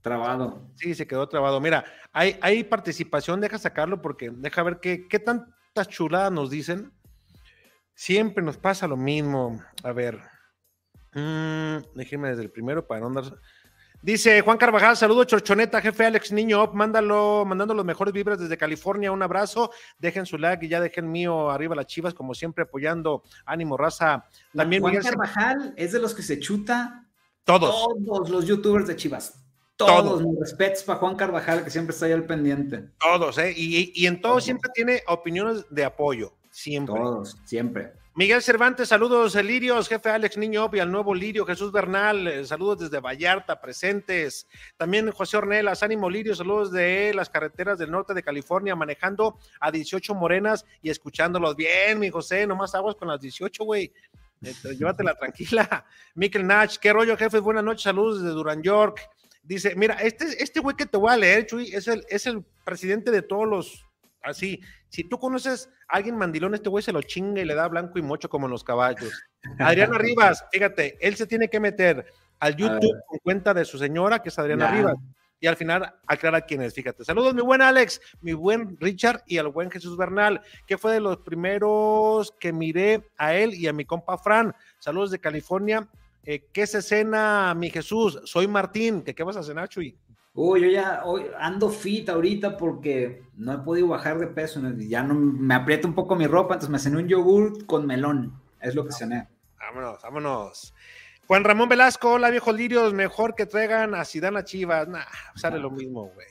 trabado. Sí, se quedó trabado. Mira, hay, hay participación, deja sacarlo porque deja ver qué, qué tantas chuladas nos dicen. Siempre nos pasa lo mismo. A ver, mmm, déjenme desde el primero para no andar Dice Juan Carvajal, saludo Chorchoneta, jefe Alex Niño, mándalo, mandando los mejores vibras desde California, un abrazo, dejen su like y ya dejen mío arriba las chivas, como siempre apoyando, ánimo, raza. También Juan Carvajal es de los que se chuta todos. Todos los youtubers de chivas. Todos, mis respetos para Juan Carvajal, que siempre está ahí al pendiente. Todos, ¿eh? Y, y en todo siempre tiene opiniones de apoyo, siempre. Todos, siempre. Miguel Cervantes, saludos, Lirios, jefe Alex Niño y al nuevo Lirio, Jesús Bernal, eh, saludos desde Vallarta, presentes. También José Ornelas, ánimo Lirio, saludos de las carreteras del norte de California, manejando a 18 morenas y escuchándolos. Bien, mi José, nomás aguas con las 18, güey. Este, llévatela tranquila. Mikel Nach, qué rollo, jefe, buenas noches, saludos desde Duran York. Dice, mira, este, este güey que te voy a leer, Chuy, es el, es el presidente de todos los Así, si tú conoces a alguien mandilón, este güey se lo chinga y le da blanco y mocho como en los caballos. Adriana Rivas, fíjate, él se tiene que meter al YouTube con cuenta de su señora, que es Adriana. Rivas. Y al final aclara quién es, fíjate. Saludos, mi buen Alex, mi buen Richard y al buen Jesús Bernal, que fue de los primeros que miré a él y a mi compa Fran. Saludos de California. Eh, ¿Qué se cena, mi Jesús? Soy Martín. ¿Qué, qué vas a cenar, Chuy? Uy, yo ya hoy ando fit ahorita porque no he podido bajar de peso. Ya no me aprieta un poco mi ropa, entonces me cené un yogur con melón. Es lo que cené. Vámonos, vámonos. Juan Ramón Velasco, hola viejos lirios, mejor que traigan a Zidane a Chivas. Nah, sale lo mismo, güey.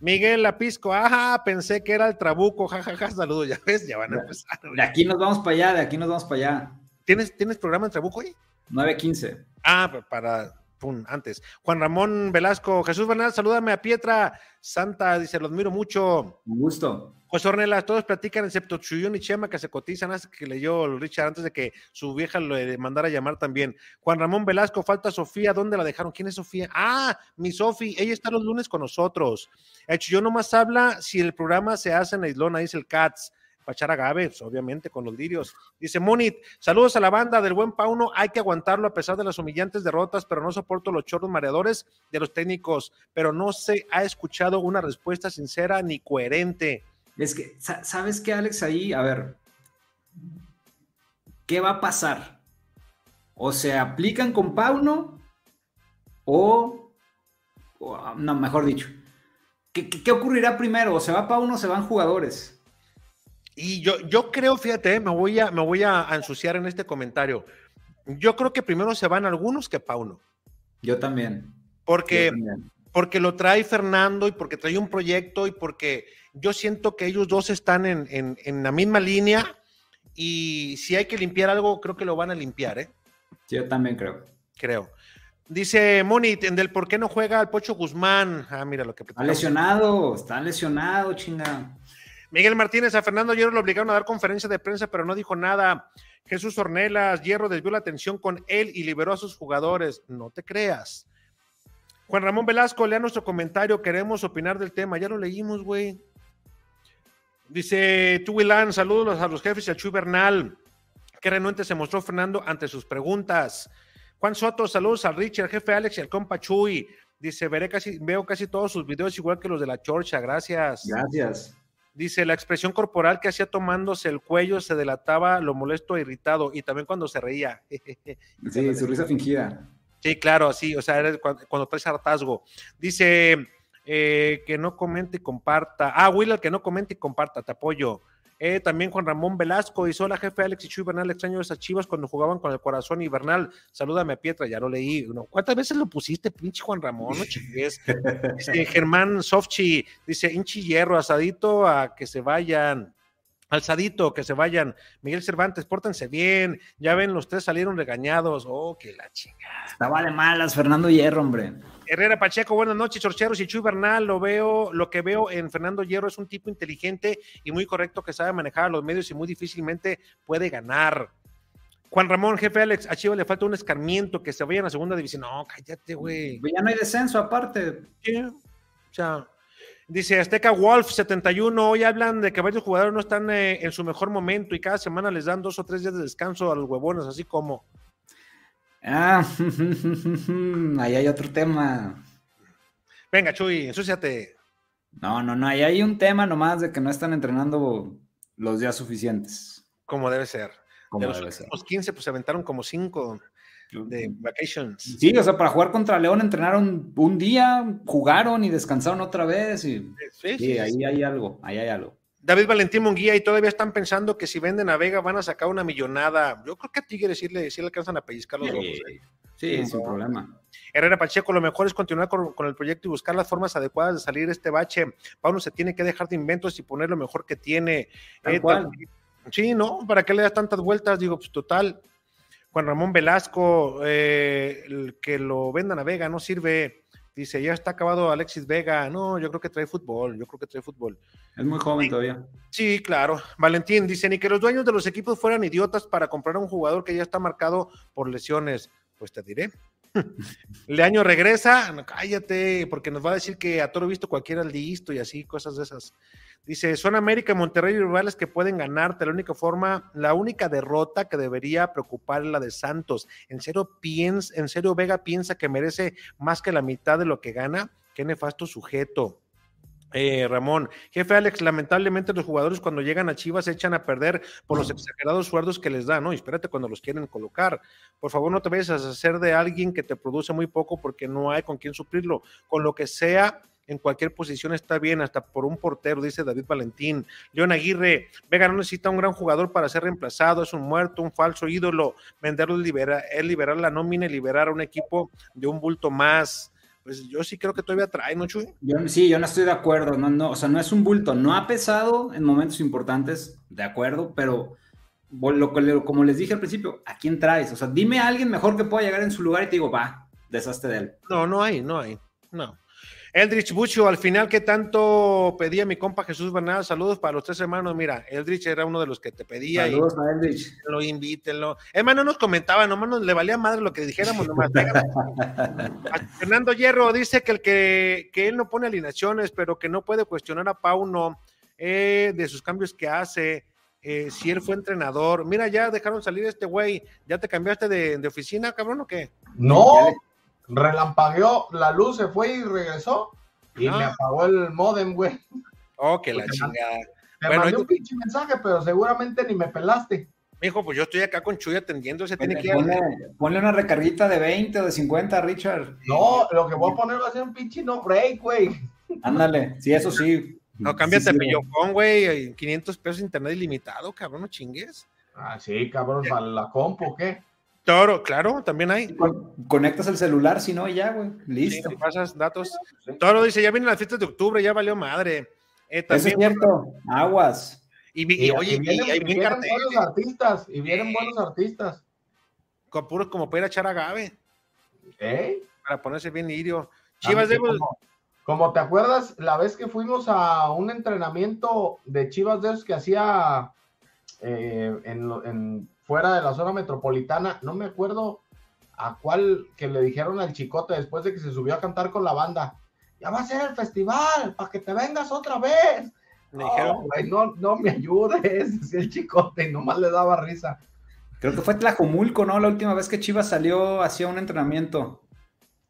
Miguel Lapisco, ajá, pensé que era el Trabuco, jajaja, saludos, ya ves, ya van a empezar. De aquí nos vamos para allá, de aquí nos vamos para allá. ¿Tienes, ¿Tienes programa en Trabuco ahí? 9.15. Ah, pa- para, pum, antes. Juan Ramón Velasco, Jesús Bernal, salúdame a Pietra. Santa, dice, los admiro mucho. Un gusto. José Ornelas, todos platican, excepto Chuyun y Chema, que se cotizan, hasta que leyó Richard antes de que su vieja lo mandara a llamar también. Juan Ramón Velasco, falta Sofía, ¿dónde la dejaron? ¿Quién es Sofía? Ah, mi Sofi, ella está los lunes con nosotros. El Chuyun nomás habla si el programa se hace en Islona, dice el Cats. Pachar agave, obviamente, con los lirios. Dice Monit, saludos a la banda del buen Pauno, hay que aguantarlo a pesar de las humillantes derrotas, pero no soporto los chorros mareadores de los técnicos, pero no se ha escuchado una respuesta sincera ni coherente. Es que, sa- ¿sabes qué, Alex? Ahí, a ver, ¿qué va a pasar? ¿O se aplican con Pauno? O, no, mejor dicho, ¿qué, qué- qué ocurrirá primero? ¿O se va Pauno o se van jugadores? Y yo, yo creo, fíjate, me voy, a, me voy a ensuciar en este comentario. Yo creo que primero se van algunos que Pauno, Yo también. porque, yo también. porque lo trae Fernando y porque trae un proyecto y porque yo siento que ellos dos están en, en- en la misma línea y si hay que limpiar algo, creo que lo van a limpiar, ¿eh? Yo también creo. creo. Dice Moni, del por qué no juega al Pocho Guzmán. Ah, mira lo que Está lesionado, está lesionado, chinga. Miguel Martínez, a Fernando Hierro lo obligaron a dar conferencia de prensa, pero no dijo nada. Jesús Ornelas, Hierro desvió la atención con él y liberó a sus jugadores. No te creas. Juan Ramón Velasco, lea nuestro comentario. Queremos opinar del tema. Ya lo leímos, güey. Dice Tuvilán, saludos a los jefes y al Chuy Bernal. Qué renuente se mostró Fernando ante sus preguntas. Juan Soto, saludos al Richard, jefe Alex y al compa Chuy. Dice, veré casi, veo casi todos sus videos igual que los de la Chorcha. Gracias. Gracias. Dice, la expresión corporal que hacía tomándose el cuello se delataba lo molesto e irritado y también cuando se reía. Sí, su risa fingida. Sí, claro, así, o sea, era cu- cuando, traes hartazgo. Dice eh, que no comente y comparta. Ah, Will, que no comente y comparta, te apoyo. Eh, también Juan Ramón Velasco dice: Hola, jefe Alex y Chuy Bernal, extraño esas chivas cuando jugaban con el corazón y Bernal. Salúdame a Pietra, ya lo leí. No, ¿Cuántas veces lo pusiste, pinche Juan Ramón? No. Dice Germán Sofchi, dice hinchi hierro, asadito a que se vayan. Alzadito, que se vayan. Miguel Cervantes, pórtense bien. Ya ven, los tres salieron regañados. Oh, que la chingada. Estaba de malas, Fernando Hierro, hombre. Herrera Pacheco, buenas noches, chorcheros y Chuy Bernal. Lo veo, lo que veo en Fernando Hierro es un tipo inteligente y muy correcto que sabe manejar a los medios y muy difícilmente puede ganar. Juan Ramón, jefe Alex, a Chivas le falta un escarmiento que se vayan a segunda división. No, cállate, güey. Ya no hay descenso aparte. Sí, O sea, dice Azteca Wolf 71, hoy hablan de que varios jugadores no están eh, en su mejor momento y cada semana les dan dos o tres días de descanso a los huevones, así como. Ah, ahí hay otro tema. Venga, Chuy, ensúciate. No, no, no, ahí hay un tema nomás de que no están entrenando los días suficientes. Como debe ser. Como de los debe ser. últimos 15, pues se aventaron como 5 de vacations. Sí, o sea, para jugar contra León entrenaron un día, jugaron y descansaron otra vez. Y... Sí, sí, Sí, sí, ahí sí. hay algo, ahí hay algo. David Valentín Munguía y todavía están pensando que si venden a Vega van a sacar una millonada. Yo creo que a Tigres sí le, sí le alcanzan a pellizcar los ojos. ¿eh? Sí, sin problema. Herrera Pacheco, lo mejor es continuar con, con el proyecto y buscar las formas adecuadas de salir de este bache. Pauno se tiene que dejar de inventos y poner lo mejor que tiene. Tal Eh, cual. Sí, ¿no? ¿Para qué le das tantas vueltas? Digo, pues total. Juan Ramón Velasco, eh, el que lo vendan a Vega no sirve. Dice, ya está acabado Alexis Vega. No, yo creo que trae fútbol, yo creo que trae fútbol. Es muy joven todavía. Sí, claro. Valentín dice, ni que los dueños de los equipos fueran idiotas para comprar a un jugador que ya está marcado por lesiones. Pues te diré. Leaño regresa, no, cállate, porque nos va a decir que a todo visto cualquiera es listo y así, cosas de esas. Dice, son América, Monterrey y rivales que pueden ganarte. La única forma, la única derrota que debería preocupar es la de Santos. ¿En serio, piensa, ¿En serio Vega piensa que merece más que la mitad de lo que gana? Qué nefasto sujeto. Eh, Ramón, jefe Alex, lamentablemente los jugadores cuando llegan a Chivas se echan a perder por los exagerados sueldos que les dan, ¿no? Y espérate cuando los quieren colocar. Por favor, no te vayas a hacer de alguien que te produce muy poco porque no hay con quién suplirlo. Con lo que sea, en cualquier posición está bien, hasta por un portero, dice David Valentín. León Aguirre, Vega no necesita un gran jugador para ser reemplazado, es un muerto, un falso ídolo. Venderlo es liberar, es liberar la nómina y liberar a un equipo de un bulto más pues yo sí creo que todavía trae, ¿no, Chuy? Yo, sí, yo no estoy de acuerdo, no, no, o sea, no es un bulto, no ha pesado en momentos importantes, de acuerdo, pero lo, como les dije al principio, ¿a quién traes? O sea, dime a alguien mejor que pueda llegar en su lugar y te digo, va, deshazte de él. No, no hay, no hay, no. Eldrich Bucho, al final, ¿qué tanto pedía mi compa Jesús Bernal? Saludos para los tres hermanos. Mira, Eldrich era uno de los que te pedía. Saludos a Eldrich. Lo invítenlo. Hermano, no nos comentaba, nomás nos, le valía madre lo que dijéramos. Nomás. Fernando Hierro dice que, el que, que, él no pone alineaciones, pero que no puede cuestionar a Pauno eh, de sus cambios que hace. Eh, si él fue entrenador. Mira, ya dejaron salir este güey. ¿Ya te cambiaste de, de oficina, cabrón, o qué? No, relampagueó, la luz se fue y regresó y me apagó el modem, güey. Oh, que la chingada. Te bueno, mandé un pinche mensaje, pero seguramente ni me pelaste. Mijo, pues yo estoy acá con Chuy atendiendo, se tiene que ponle, ponle, una recarguita de 20 o de 50, Richard. No, lo que voy a poner va a ser un pinche no break, güey. Ándale, sí, eso sí. No, cámbiate sí, pillofón, güey, 500 pesos internet ilimitado, cabrón, no chingues. Ah, sí, cabrón, para la compu, ¿qué? Toro, claro, también hay. Conectas el celular, si no, ya, güey. Listo. Sí, pasas datos. Toro dice, ya vienen las fiestas de octubre, ya valió madre. Eh, también, Eso es cierto, aguas. Y, y, y oye, y, vienen, y, vienen buenos artistas, y vienen buenos artistas. Con puros como para ir a echar agave. ¿Eh? Para ponerse bien lirio. Chivas de... Como, como, te acuerdas, la vez que fuimos a un entrenamiento de Chivas de esos que hacía eh, en, en fuera de la zona metropolitana, no me acuerdo a cuál que le dijeron al chicote después de que se subió a cantar con la banda, ya va a ser el festival, para que te vengas otra vez. Me dijeron, no, no me ayudes, decía el chicote, y nomás le daba risa. Creo que fue Tlajomulco, ¿no? La última vez que Chivas salió hacía un entrenamiento.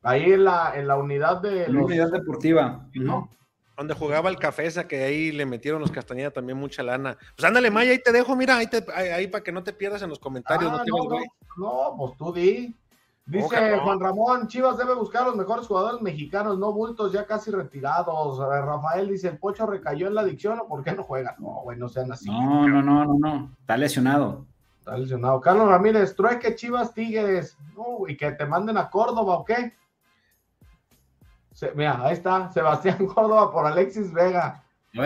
Ahí en la, en la unidad de... La unidad deportiva. ¿no? Donde jugaba el café, esa que ahí le metieron los Castañeda también mucha lana. Pues ándale, Maya, ahí te dejo, mira, ahí, ahí, para que no te pierdas en los comentarios. Ah, no, no, no, pues tú di. Dice Juan Ramón, Chivas debe buscar los mejores jugadores mexicanos, no bultos ya casi retirados. Rafael dice, el Pocho recayó en la adicción o por qué no juega. No, güey, no sean así. No, no, no, no, no, está lesionado. Está lesionado. Carlos Ramírez, trueque Chivas Tigres. Uh, y que te manden a Córdoba o qué mira, ahí está, Sebastián Córdoba por Alexis Vega.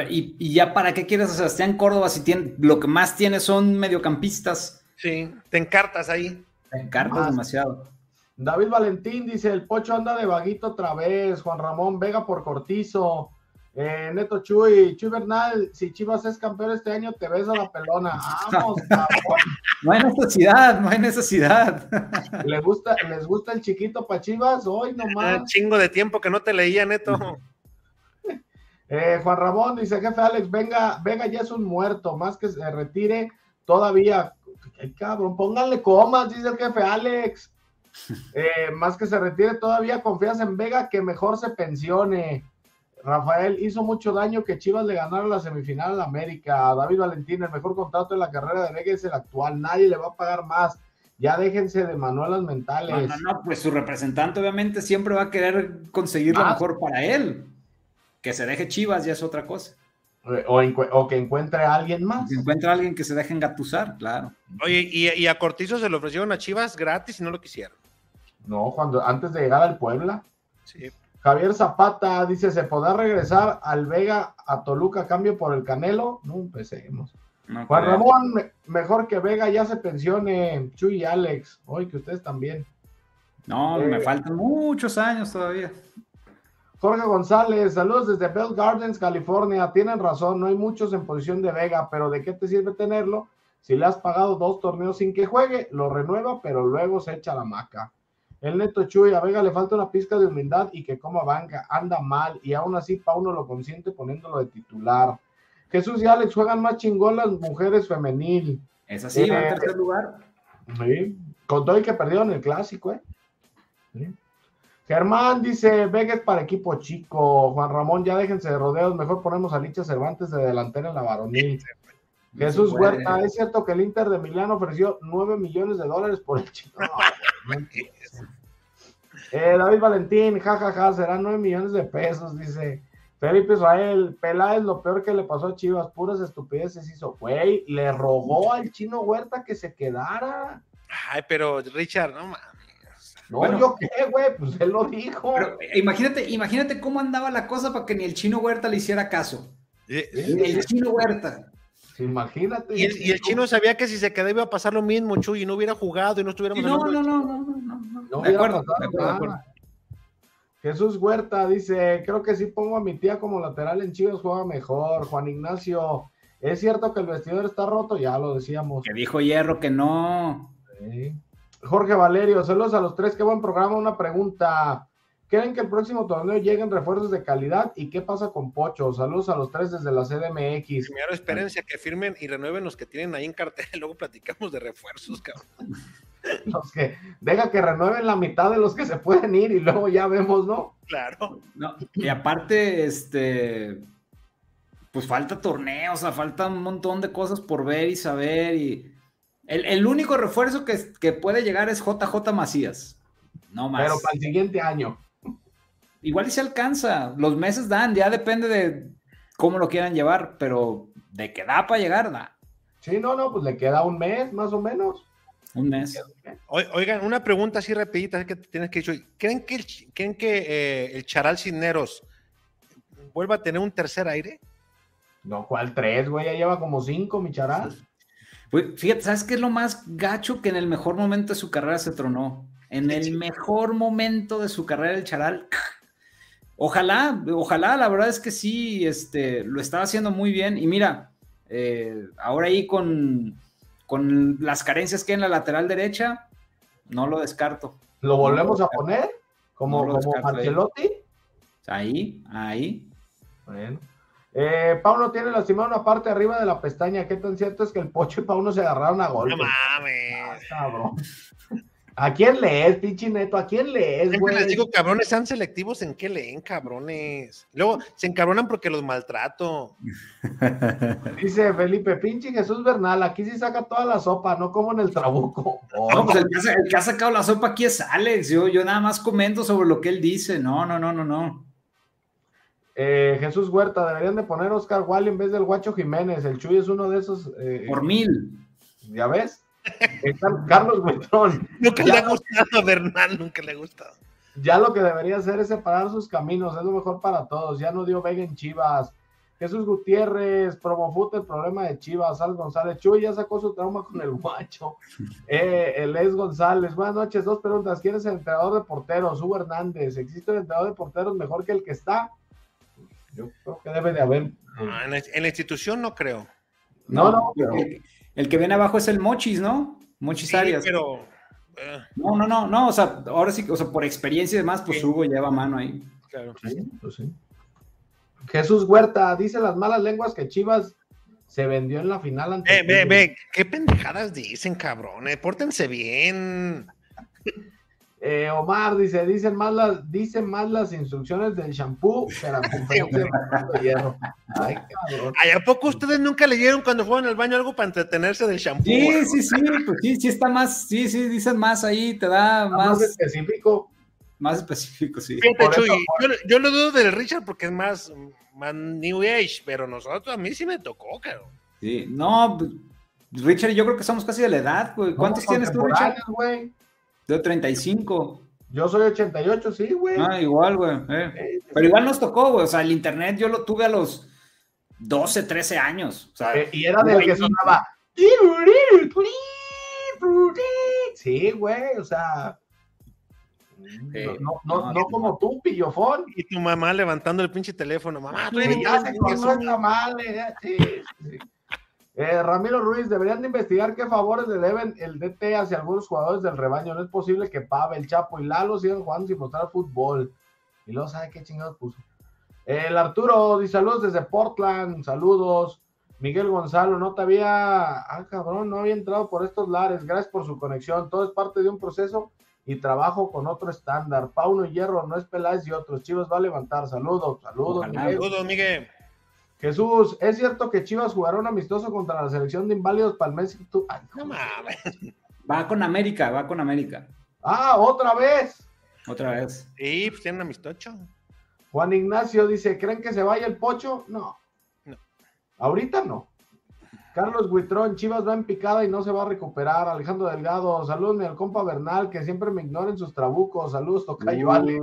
¿y, ya para qué quieres a Sebastián Córdoba si tiene, lo que más tiene son mediocampistas? Sí, te encartas ahí. Te encartas demasiado. David Valentín dice, el Pocho anda de vaguito otra vez, Juan Ramón Vega por Cortizo, eh, Neto Chuy, Chuy Bernal, si Chivas es campeón este año, te beso la pelona. Vamos, No hay necesidad, no hay necesidad. ¿Les gusta, ¿Les gusta el chiquito para Chivas? Hoy nomás. Un chingo de tiempo que no te leía, Neto. Eh, Juan Ramón dice, jefe Alex, venga, venga, ya es un muerto, más que se retire todavía. Ay, cabrón, pónganle comas, dice el jefe Alex. Eh, más que se retire todavía, confías en Vega que mejor se pensione. Rafael hizo mucho daño que Chivas le ganara la semifinal la América. David Valentín, el mejor contrato de la carrera de Vega es el actual. Nadie le va a pagar más. Ya déjense de manuelas mentales. No, no, no, pues su representante obviamente siempre va a querer conseguir lo mejor para él. Que se deje Chivas ya es otra cosa. O, que encuentre a alguien más. Que encuentre a alguien que se deje engatusar, claro. Oye, y, y, a Cortizo se le ofrecieron a Chivas gratis y no lo quisieron. No, cuando antes de llegar al Puebla. Sí. Javier Zapata dice, ¿se podrá regresar al Vega a Toluca a cambio por el Canelo? No empecemos. Juan Ramón, mejor que Vega ya se pensione, Chuy y Alex, hoy que ustedes también. No, me eh, faltan muchos años todavía. Jorge González, saludos desde Bell Gardens, California. Tienen razón, no hay muchos en posición de Vega, pero ¿de qué te sirve tenerlo? Si le has pagado dos torneos sin que juegue, lo renueva, pero luego se echa la maca. El neto Chuy, a Vega le falta una pizca de humildad y que coma banca, anda mal y aún así Pauno lo consiente poniéndolo de titular. Jesús y Alex juegan más chingón las mujeres femenil. Es así, va en Eh, tercer lugar. Sí, con todo y que perdieron el clásico, ¿eh? Sí. Germán dice, Vega es para equipo chico. Juan Ramón, ya déjense de rodeos, mejor ponemos a Licha Cervantes de delantera en la varonil. Jesús. Huerta, es cierto que el Inter de Milán ofreció 9 millones de dólares por el chico. No. Eh, David Valentín, jajaja, serán 9 millones de pesos, dice. Felipe Israel, Peláez, lo peor que le pasó a Chivas, puras estupideces hizo. Güey, le rogó al chino Huerta que se quedara. Ay, pero Richard, no mames. No, Bueno. yo qué, güey, pues él lo dijo. Pero eh, imagínate, imagínate cómo andaba la cosa para que ni el chino Huerta le hiciera caso. Eh, El chino Huerta. Imagínate. Y el, y el chino sabía que si se quedaba iba a pasar lo mismo, Chuy, y no hubiera jugado y no estuviéramos No, no, no, no, no, no. No de acuerdo, de acuerdo, de nada. acuerdo. Jesús Huerta dice, creo que sí pongo a mi tía como lateral en Chivas, juega mejor. Juan Ignacio, es cierto que el vestidor está roto, ya lo decíamos. Que dijo Hierro que no. Sí. Jorge Valerio, saludos a los tres, qué buen programa. Una pregunta. ¿Creen que el próximo torneo lleguen refuerzos de calidad? ¿Y qué pasa con Pocho? Saludos a los tres desde la CDMX. Primero espérense a que firmen y renueven los que tienen ahí en cartel, luego platicamos de refuerzos, cabrón. Los que, deja que renueven la mitad de los que se pueden ir y luego ya vemos, ¿no? Claro. No, y aparte, este, pues falta torneo, o sea, falta un montón de cosas por ver y saber. Y el, el único refuerzo que, que puede llegar es JJ Macías. No más. Pero para el siguiente año. Igual y se alcanza. Los meses dan, ya depende de cómo lo quieran llevar, pero de que da para llegar, da. Sí, no, no, pues le queda un mes más o menos. Un mes. Oi- Oigan, una pregunta así rapidita que tienes que decir. ¿Creen que el, ¿creen que eh, el Charal Cisneros vuelva a tener un tercer aire? No, ¿cuál tres, güey? Ya lleva como cinco, mi charal. Pues, fíjate, ¿sabes qué es lo más gacho que en el mejor momento de su carrera se tronó? En el mejor momento de su carrera, el Charal. Ojalá, ojalá, la verdad es que sí, este, lo estaba haciendo muy bien. Y mira, eh, ahora ahí con, con las carencias que hay en la lateral derecha, no lo descarto. ¿Lo volvemos a poner? Como, No lo como. Ancelotti. Ahí, ahí. Bueno. Eh, Pauno tiene lastimado una parte arriba de la pestaña. ¿Qué tan cierto es que el Pocho y Pauno se agarraron a golpes? No Ah, mames. cabrón. ¿A quién lees, pinche neto? ¿A quién lees, Siempre güey? les digo, cabrones, sean selectivos en qué leen, cabrones. Luego se encabronan porque los maltrato. Dice Felipe, pinche Jesús Bernal, aquí sí saca toda la sopa, no como en el trabuco. No, pues el que, ha, el que ha sacado la sopa aquí es Alex. Yo, yo nada más comento sobre lo que él dice. No, no, no, no, no. Eh, Jesús Huerta, deberían de poner Oscar Wally en vez del Guacho Jiménez. El Chuy es uno de esos. eh, Por mil. ¿Ya ves? Carlos Buitrón. Nunca Ya le ha no- gustado a Bernal, nunca le ha gustado. Ya lo que debería hacer es separar sus caminos, es lo mejor para todos. Ya no dio Vega en Chivas. Jesús Gutiérrez, Promofut, el problema de Chivas. Al González, Chuy ya sacó su trauma con el guacho. Eh, el Es González, buenas noches. Dos preguntas. ¿Quién es el entrenador de porteros? Hugo Hernández. ¿Existe un entrenador de porteros mejor que el que está? Yo creo que debe de haber. Ah, en, la, en la institución no creo. No, no, pero- El, que viene abajo es el Mochis, ¿no? Mochis Sí, Arias. pero eh, No, no, no, no. O sea, ahora sí, o sea, por experiencia y demás, pues Sí. Hugo lleva mano ahí. claro. Sí, pues sí. Jesús Huerta dice las malas lenguas que Chivas se vendió en la final ante Ve, ve, ve, qué pendejadas dicen, cabrones. Pórtense bien. Eh, Omar dice, dicen más las, dicen más las instrucciones del shampoo que la conferencia de Hierro. Ay, cabrón. Ay, ¿A poco ustedes nunca leyeron cuando fueron al baño algo para entretenerse del shampoo? Sí, sí, sí, pues sí, sí está más, sí, sí, dicen más ahí, te da Más más, específico. más específico, sí. Fíjate, eso- yo, yo lo dudo del Richard porque es más, más New Age, pero nosotros, a mí sí me tocó, cabrón. Sí, no, pues, Richard, yo creo que somos casi de la edad, güey. ¿Cuántos tienes tú, Richard? contemporáneos, De 35. Yo soy 88, sí, güey. Ah, igual, güey. eh. Eh, Pero igual nos tocó, güey. O sea, el internet yo lo tuve a los 12, 13 años. O sea, eh, y era del que sonaba. Sí, güey, o sea. No, no, no, no como tú, pillofón. Y tu mamá levantando el pinche teléfono, mamá, Sí, tráeme ya quemó el tamal, eh, sí, sí. Eh, Ramiro Ruiz, deberían de investigar qué favores le deben el DT hacia algunos jugadores del rebaño. No es posible que Pavel, Chapo y Lalo sigan jugando sin mostrar fútbol. Y luego, ¿sabe qué chingados puso? El Arturo dice saludos desde Portland, saludos. Miguel Gonzalo, no te había, ah cabrón, no había entrado por estos lares, gracias por su conexión, todo es parte de un proceso y trabajo con otro estándar. Pauno y Hierro, no es Peláez y otros, Chivas va a levantar, saludos, saludos. Saludos, Miguel. Jesús, ¿es cierto que Chivas jugará un amistoso contra la selección de inválidos para el mes? Ay, no mames. Va con América, va con América. Ah, otra vez. Otra vez. Sí, pues tienen amistoso. Juan Ignacio dice, ¿creen que se vaya el pocho? No. no. Ahorita no. Carlos Huitrón, Chivas va en picada y no se va a recuperar. Alejandro Delgado, saludos al compa Bernal, que siempre me ignoren sus trabucos. Saludos, Tocayo Ale.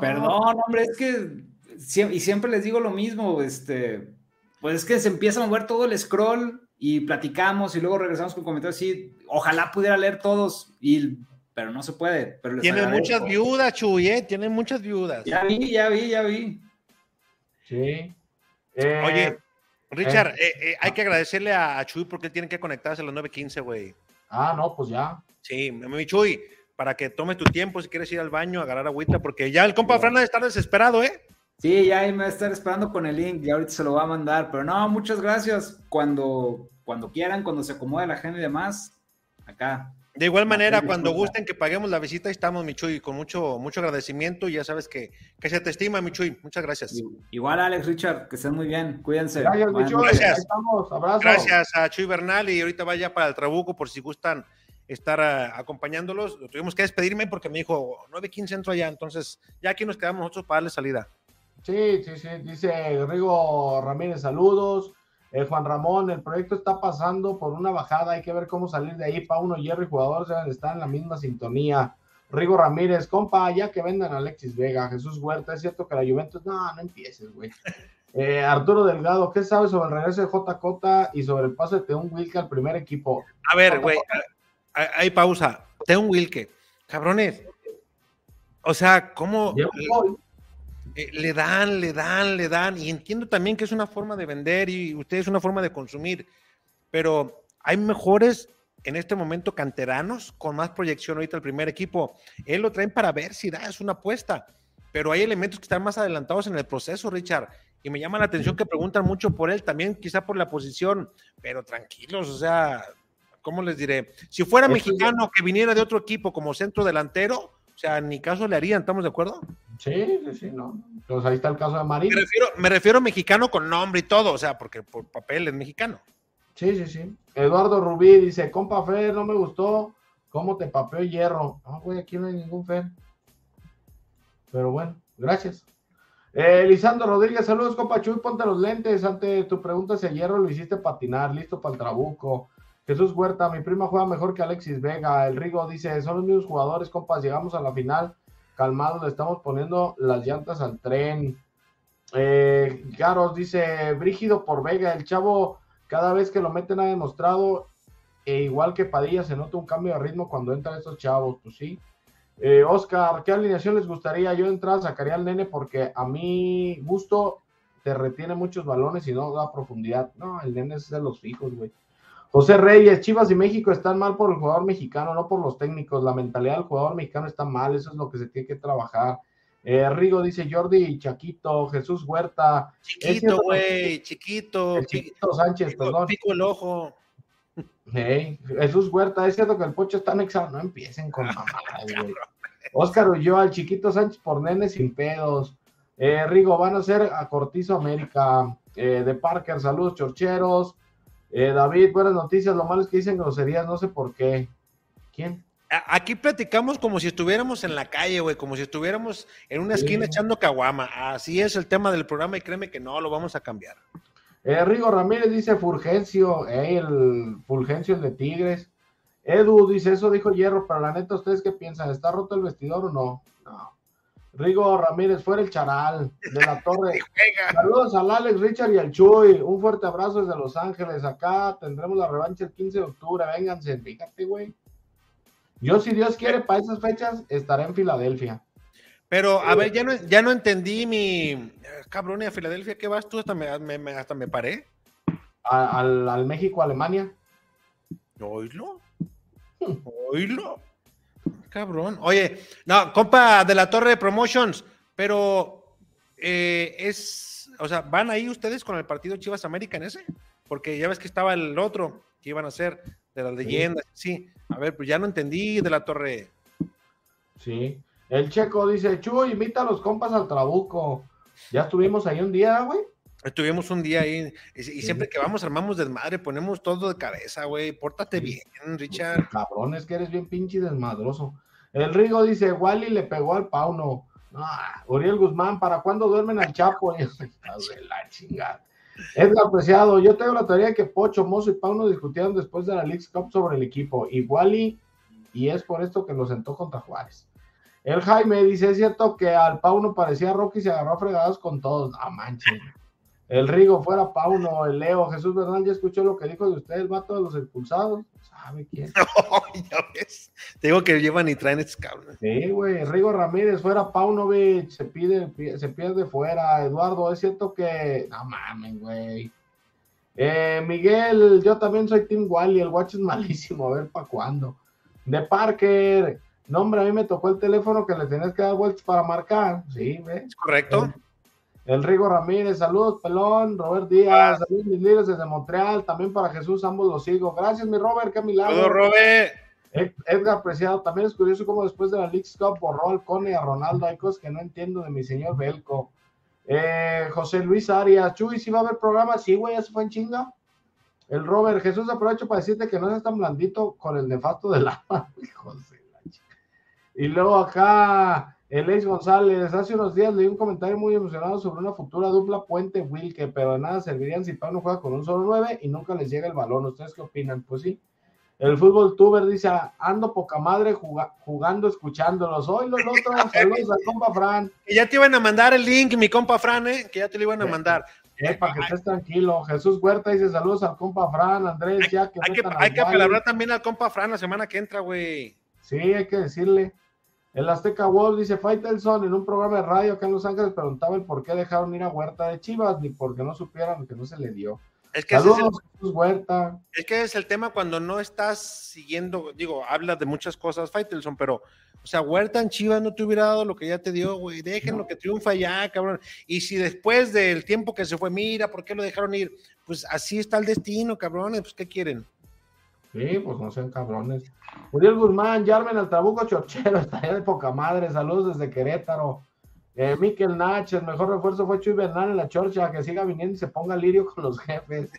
Perdón, hombre, es que y siempre les digo lo mismo, este, pues es que se empieza a mover todo el scroll y platicamos y luego regresamos con comentarios así, ojalá pudiera leer todos y pero no se puede. Pero Tienen muchas viudas, Chuy, ¿eh? Tienen muchas viudas. Ya vi, ya vi, ya vi. Sí. Eh, Oye, Richard, eh. Eh, hay que agradecerle a, Chuy porque él tiene que conectarse a las 9.15, güey. Ah, no, pues ya. Sí, mi Chuy, para que tome tu tiempo si quieres ir al baño, agarrar agüita, porque ya el compa Fran está desesperado, ¿eh? Sí, ya ahí me va a estar esperando con el link y ahorita se lo va a mandar. Pero no, muchas gracias. Cuando, cuando quieran, cuando se acomode la gente y demás, acá. De igual manera, cuando gusten que paguemos la visita, estamos, Michuy, con mucho, mucho agradecimiento. Ya sabes que, que se te estima, Michuy. Muchas gracias. Igual, Alex, Richard, que estén muy bien. Cuídense. Gracias, Michuy. Gracias. Gracias a Chuy Bernal y ahorita vaya para el Trabuco por si gustan estar ah, acompañándolos. Tuvimos que despedirme porque me dijo 9.15 entro allá, entonces ya aquí nos quedamos nosotros para darle salida. Sí, sí, sí, dice Rigo Ramírez, saludos. Eh, Juan Ramón, el proyecto está pasando por una bajada, hay que ver cómo salir de ahí. Pauno, Jerry, jugadores están en la misma sintonía. Rigo Ramírez, compa, ya que vendan a Alexis Vega, Jesús Huerta, es cierto que la Juventus, no, no empieces, güey. Eh, Arturo Delgado, ¿qué sabes sobre el regreso de JJ y sobre el paso de Teun Wilke al primer equipo? A ver, güey, hay pausa. Teun Wilke, cabrones. O sea, ¿cómo? Eh, le dan, le dan, le dan, y entiendo también que es una forma de vender y usted es una forma de consumir, pero hay mejores en este momento canteranos con más proyección ahorita el primer equipo. Él lo traen para ver si da, es una apuesta, pero hay elementos que están más adelantados en el proceso, Richard, y me llama la atención que preguntan mucho por él, también quizá por la posición, pero tranquilos, o sea, ¿cómo les diré? Si fuera mexicano que viniera de otro equipo como centro delantero, o sea, ni caso le harían, ¿estamos de acuerdo? Sí, sí, sí, no. Entonces ahí está el caso de Marín. Me refiero, me refiero a mexicano con nombre y todo, o sea, porque por papel es mexicano. Sí, sí, sí. Eduardo Rubí dice, compa Fer, no me gustó cómo te papeó hierro. Ah, güey, aquí no hay ningún Fer. Pero bueno, gracias. Eh, Lisandro Rodríguez, saludos, compa Chuy, ponte los lentes. Ante tu pregunta si hierro lo hiciste patinar, listo para el trabuco. Jesús Huerta, mi prima juega mejor que Alexis Vega. El Rigo dice, son los mismos jugadores, compas, llegamos a la final calmados, le estamos poniendo las llantas al tren. Eh, Garos dice, Brígido por Vega, el chavo cada vez que lo meten ha demostrado, e igual que Padilla, se nota un cambio de ritmo cuando entran estos chavos, pues sí. Eh, Oscar, ¿qué alineación les gustaría? Yo de entrada sacaría al nene porque a mi gusto te retiene muchos balones y no da profundidad. No, el nene es de los fijos, güey. José Reyes, Chivas y México están mal por el jugador mexicano, no por los técnicos. La mentalidad del jugador mexicano está mal, eso es lo que se tiene que trabajar. Eh, Rigo dice Jordi Chaquito, Jesús Huerta. Chiquito, güey, chiquito. chiquito Sánchez, perdón. Pico el ojo. Jesús Huerta, es cierto que el pocho está anexado. No empiecen con mamadas, güey. Oscar huyó al Chiquito Sánchez por nenes sin pedos. Eh, Rigo, van a ser a Cortizo América. Eh, de Parker, saludos, chorcheros. Eh, David, buenas noticias. Lo malo es que dicen groserías, no sé por qué. ¿Quién? Aquí platicamos como si estuviéramos en la calle, güey, como si estuviéramos en una esquina echando caguama. Así es el tema del programa y créeme que no lo vamos a cambiar. Eh, Rigo Ramírez dice Fulgencio, eh, el Fulgencio el de Tigres. Edu dice, eso dijo Hierro, pero la neta, ¿ustedes qué piensan? ¿Está roto el vestidor o no? No. Rigo Ramírez, fuera el charal de la torre. Saludos al Alex, Richard y al Chuy. Un fuerte abrazo desde Los Ángeles. Acá tendremos la revancha el 15 de octubre. Vénganse, fíjate, güey. Yo, si Dios quiere, para esas fechas estaré en Filadelfia. Pero, a ver, ya no, ya no entendí mi. Cabrón, ¿y a Filadelfia qué vas tú? Hasta me, hasta me paré. a- al, al México-Alemania. Oílo. Oílo. Cabrón. Oye, no, compa de la Torre de Promotions, pero eh, es, o sea, ¿van ahí ustedes con el partido Chivas América en ese? Porque ya ves que estaba el otro que iban a hacer de las leyendas, sí. A ver, pues ya no entendí de la Torre. Sí. El checo dice, Chuy, invita a los compas al Trabuco. Ya estuvimos ahí un día, güey. Estuvimos un día ahí y, y siempre que vamos armamos desmadre, ponemos todo de cabeza, güey. Pórtate bien, Richard. Cabrón, es que eres bien pinche desmadroso. El Rigo dice, Wally le pegó al Pauno. Ah, Uriel Guzmán, ¿para cuándo duermen al Chapo? De la chingada. Edgar Preciado, yo tengo la teoría de que Pocho, Mozo y Pauno discutieron después de la League Cup sobre el equipo. Y Wally, y es por esto que lo sentó contra Juárez. El Jaime dice, es cierto que al Pauno parecía Rocky y se agarró a fregados con todos. No manches. El Rigo fuera Pauno, el Leo, Jesús Bernal ya escuchó lo que dijo de usted, el vato de los expulsados. ¿Sabe quién? ya ves. Te digo que llevan y traen estos cabrones. Sí, güey. Rigo Ramírez fuera Paunovic, se pide, se pierde fuera. Eduardo, es cierto que. No mames, güey. Eh, Miguel, yo también soy Team Wally, el watch es malísimo, a ver para cuándo. De Parker, no, hombre, a mí me tocó el teléfono que le tenías que dar vueltas para marcar. Sí, güey. ¿Es correcto? El Rigo Ramírez, saludos, pelón. Robert Díaz, saludos, mis líderes desde Montreal. También para Jesús, ambos los sigo. Gracias, mi Robert, qué milagro. Todo, Robert. Ed- Edgar Preciado, también es curioso cómo después de la League Cup borró al Cone y a Ronaldo. Hay cosas que no entiendo de mi señor Belco. Eh, José Luis Arias, Chuy, ¿sí va a haber programa? Sí, güey, ya se fue en chinga. El Robert, Jesús, aprovecho para decirte que no seas tan blandito con el nefasto del la chica. Y luego acá, el ex González, hace unos días leí un comentario muy emocionado sobre una futura dupla Puente Wilke, pero de nada servirían si Pau no juega con un solo 9 y nunca les llega el balón. ¿Ustedes qué opinan? Pues sí. El fútbol tuber dice, ando poca madre juga- jugando, escuchándolos. Hoy los otros, saludos al compa Fran. Que ya te iban a mandar el link, mi compa Fran, ¿eh? Que ya te lo iban a mandar. Eh, para que estés tranquilo. Jesús Huerta dice, saludos al compa Fran. Andrés, ya que Hay que, hay que también al compa Fran la semana que entra, güey. Sí, hay que decirle. El Azteca Wolf dice, Faitelson en un programa de radio acá en Los Ángeles preguntaba el por qué dejaron ir a Huerta de Chivas, ni porque no supieran que no se le dio. Es que, ese es, el, Saludos, Huerta. es que es el tema cuando no estás siguiendo, digo, hablas de muchas cosas, Faitelson, pero, o sea, Huerta en Chivas no te hubiera dado lo que ya te dio, güey. Déjenlo que triunfa ya, cabrón. Y si después del tiempo que se fue, mira, ¿por qué lo dejaron ir? Pues así está el destino, cabrones, pues, ¿qué quieren? Sí, pues no sean cabrones. Uriel Guzmán, Yarmen al Trabuco Chorchero, está allá de poca madre. Saludos desde Querétaro. Eh, Miquel Nach, el mejor refuerzo fue Chuy Bernal en la Chorcha, que siga viniendo y se ponga lirio con los jefes.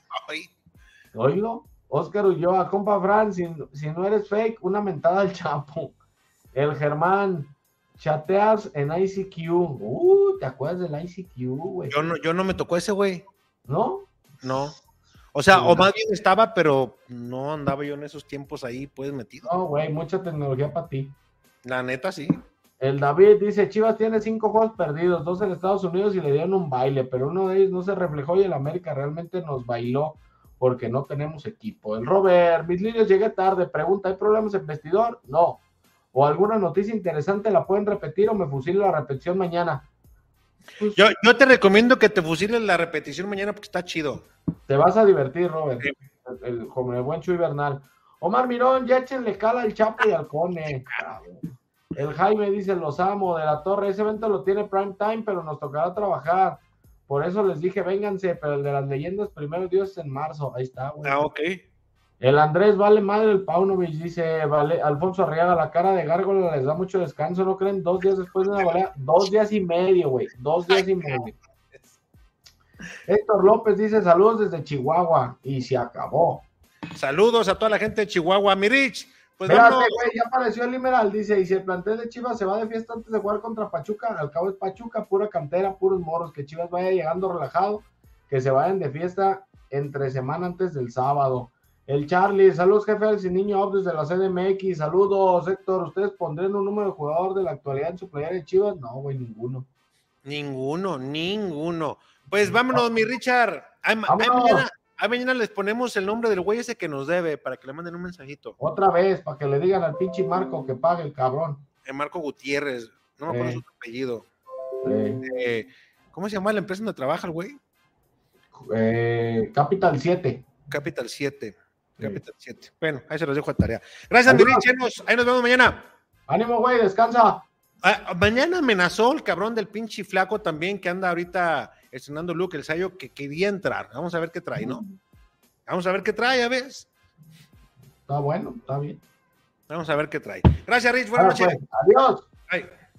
Oílo. Oscar Ulloa, compa Fran, si, si no eres fake, una mentada al Chapo. El Germán, chateas en ICQ. Uh, ¿te acuerdas del ICQ, güey? yo no, yo no me tocó ese, güey. ¿No? No. O sea, o más bien estaba, pero no andaba yo en esos tiempos ahí, pues metido. No, güey, mucha tecnología para ti. La neta, sí. El David dice, Chivas tiene cinco juegos perdidos, dos en Estados Unidos y le dieron un baile, pero uno de ellos no se reflejó y el América realmente nos bailó porque no tenemos equipo. El Robert, mis líneas llegué tarde, pregunta, ¿hay problemas en vestidor? No. ¿O alguna noticia interesante la pueden repetir o me fusilo la repetición mañana? Pues, Yo, yo te recomiendo que te fusiles la repetición mañana porque está chido. Te vas a divertir, Robert, Sí. el, el- como el buen Chuy Bernal. Omar Mirón, ya échenle cala al Chapo y al Cone. El Jaime dice, los amo de la torre. Ese evento lo tiene Prime Time, pero nos tocará trabajar. Por eso les dije, vénganse, pero el de las leyendas, primero Dios es en marzo. Ahí está, güey. Ah, ok. El Andrés vale madre el Paunovic, dice vale, Alfonso Arriaga, la cara de Gárgola les da mucho descanso, ¿no creen? Dos días después de una balea, dos días y medio, güey, dos días y medio. Héctor López dice saludos desde Chihuahua y se acabó. Saludos a toda la gente de Chihuahua. Mirich, pues Espérate, güey, ya apareció el Limeral, dice, y si el plantel de Chivas se va de fiesta antes de jugar contra Pachuca, al cabo es Pachuca, pura cantera, puros morros, que Chivas vaya llegando relajado, que se vayan de fiesta entre semana antes del sábado. El Charlie, saludos jefe Sin Niño Up desde la CDMX, saludos Héctor, ¿ustedes pondrían un número de jugador de la actualidad en su playera de Chivas? No, güey, ninguno. Ninguno, ninguno. Pues vámonos, mi Richard. Ay, mañana, ay, mañana les ponemos el nombre del güey ese que nos debe para que le manden un mensajito. Otra vez, para que le digan al pinche Marco que pague el cabrón. Eh, Marco Gutiérrez. No me acuerdo Eh. su apellido. Eh, Eh, ¿Cómo se llama la empresa donde trabaja el güey? Eh, Capital 7. Capital 7. Capital 7. Bueno, ahí se los dejo a tarea. Gracias, Andy Rich. Ahí nos vemos mañana. Ánimo, güey, descansa. Ah, mañana amenazó el cabrón del pinche flaco también que anda ahorita estrenando Luke, el Sayo, que quería entrar. Vamos a ver qué trae, ¿no? Vamos a ver qué trae, a ver. Está bueno, está bien. Vamos a ver qué trae. Gracias, Rich. Buenas noches. Pues, adiós.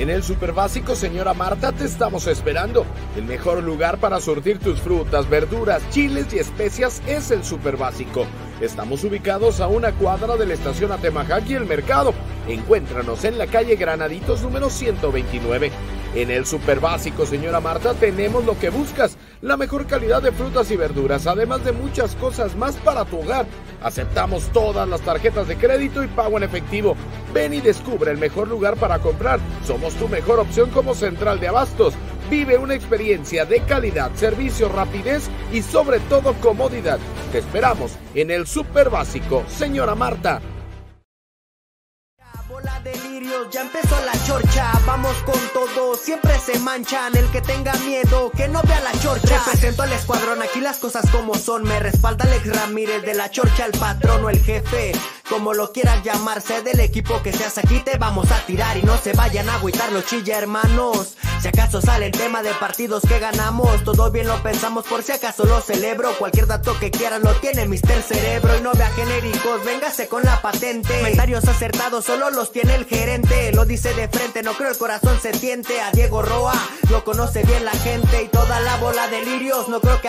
En el Super Básico, señora Marta, te estamos esperando. El mejor lugar para surtir tus frutas, verduras, chiles y especias es el Super Básico. Estamos ubicados a una cuadra de la estación Atemajac y el mercado. Encuéntranos en la calle Granaditos número 129. En el Super Básico, señora Marta, tenemos lo que buscas, la mejor calidad de frutas y verduras, además de muchas cosas más para tu hogar. Aceptamos todas las tarjetas de crédito y pago en efectivo. Ven y descubre el mejor lugar para comprar. Somos tu mejor opción como central de abastos. Vive una experiencia de calidad, servicio, rapidez y sobre todo comodidad. Te esperamos en el Super Básico, señora Marta ya empezó la chorcha, vamos con todo, siempre se manchan, el que tenga miedo, que no vea la chorcha. Represento al escuadrón, aquí las cosas como son, me respalda Alex Ramírez de la chorcha, el patrón o el jefe, como lo quieras llamarse, del equipo que seas aquí te vamos a tirar y no se vayan a agüitar los chilla hermanos. Si acaso sale el tema de partidos que ganamos, todo bien lo pensamos por si acaso lo celebro, cualquier dato que quieran lo tiene Mister Cerebro y no vea genéricos, véngase con la patente. Comentarios acertados solo los tiene el gerente, lo dice de frente, no creo el corazón se tiente. A Diego Roa lo conoce bien la gente y toda la bola de lirios, no creo que a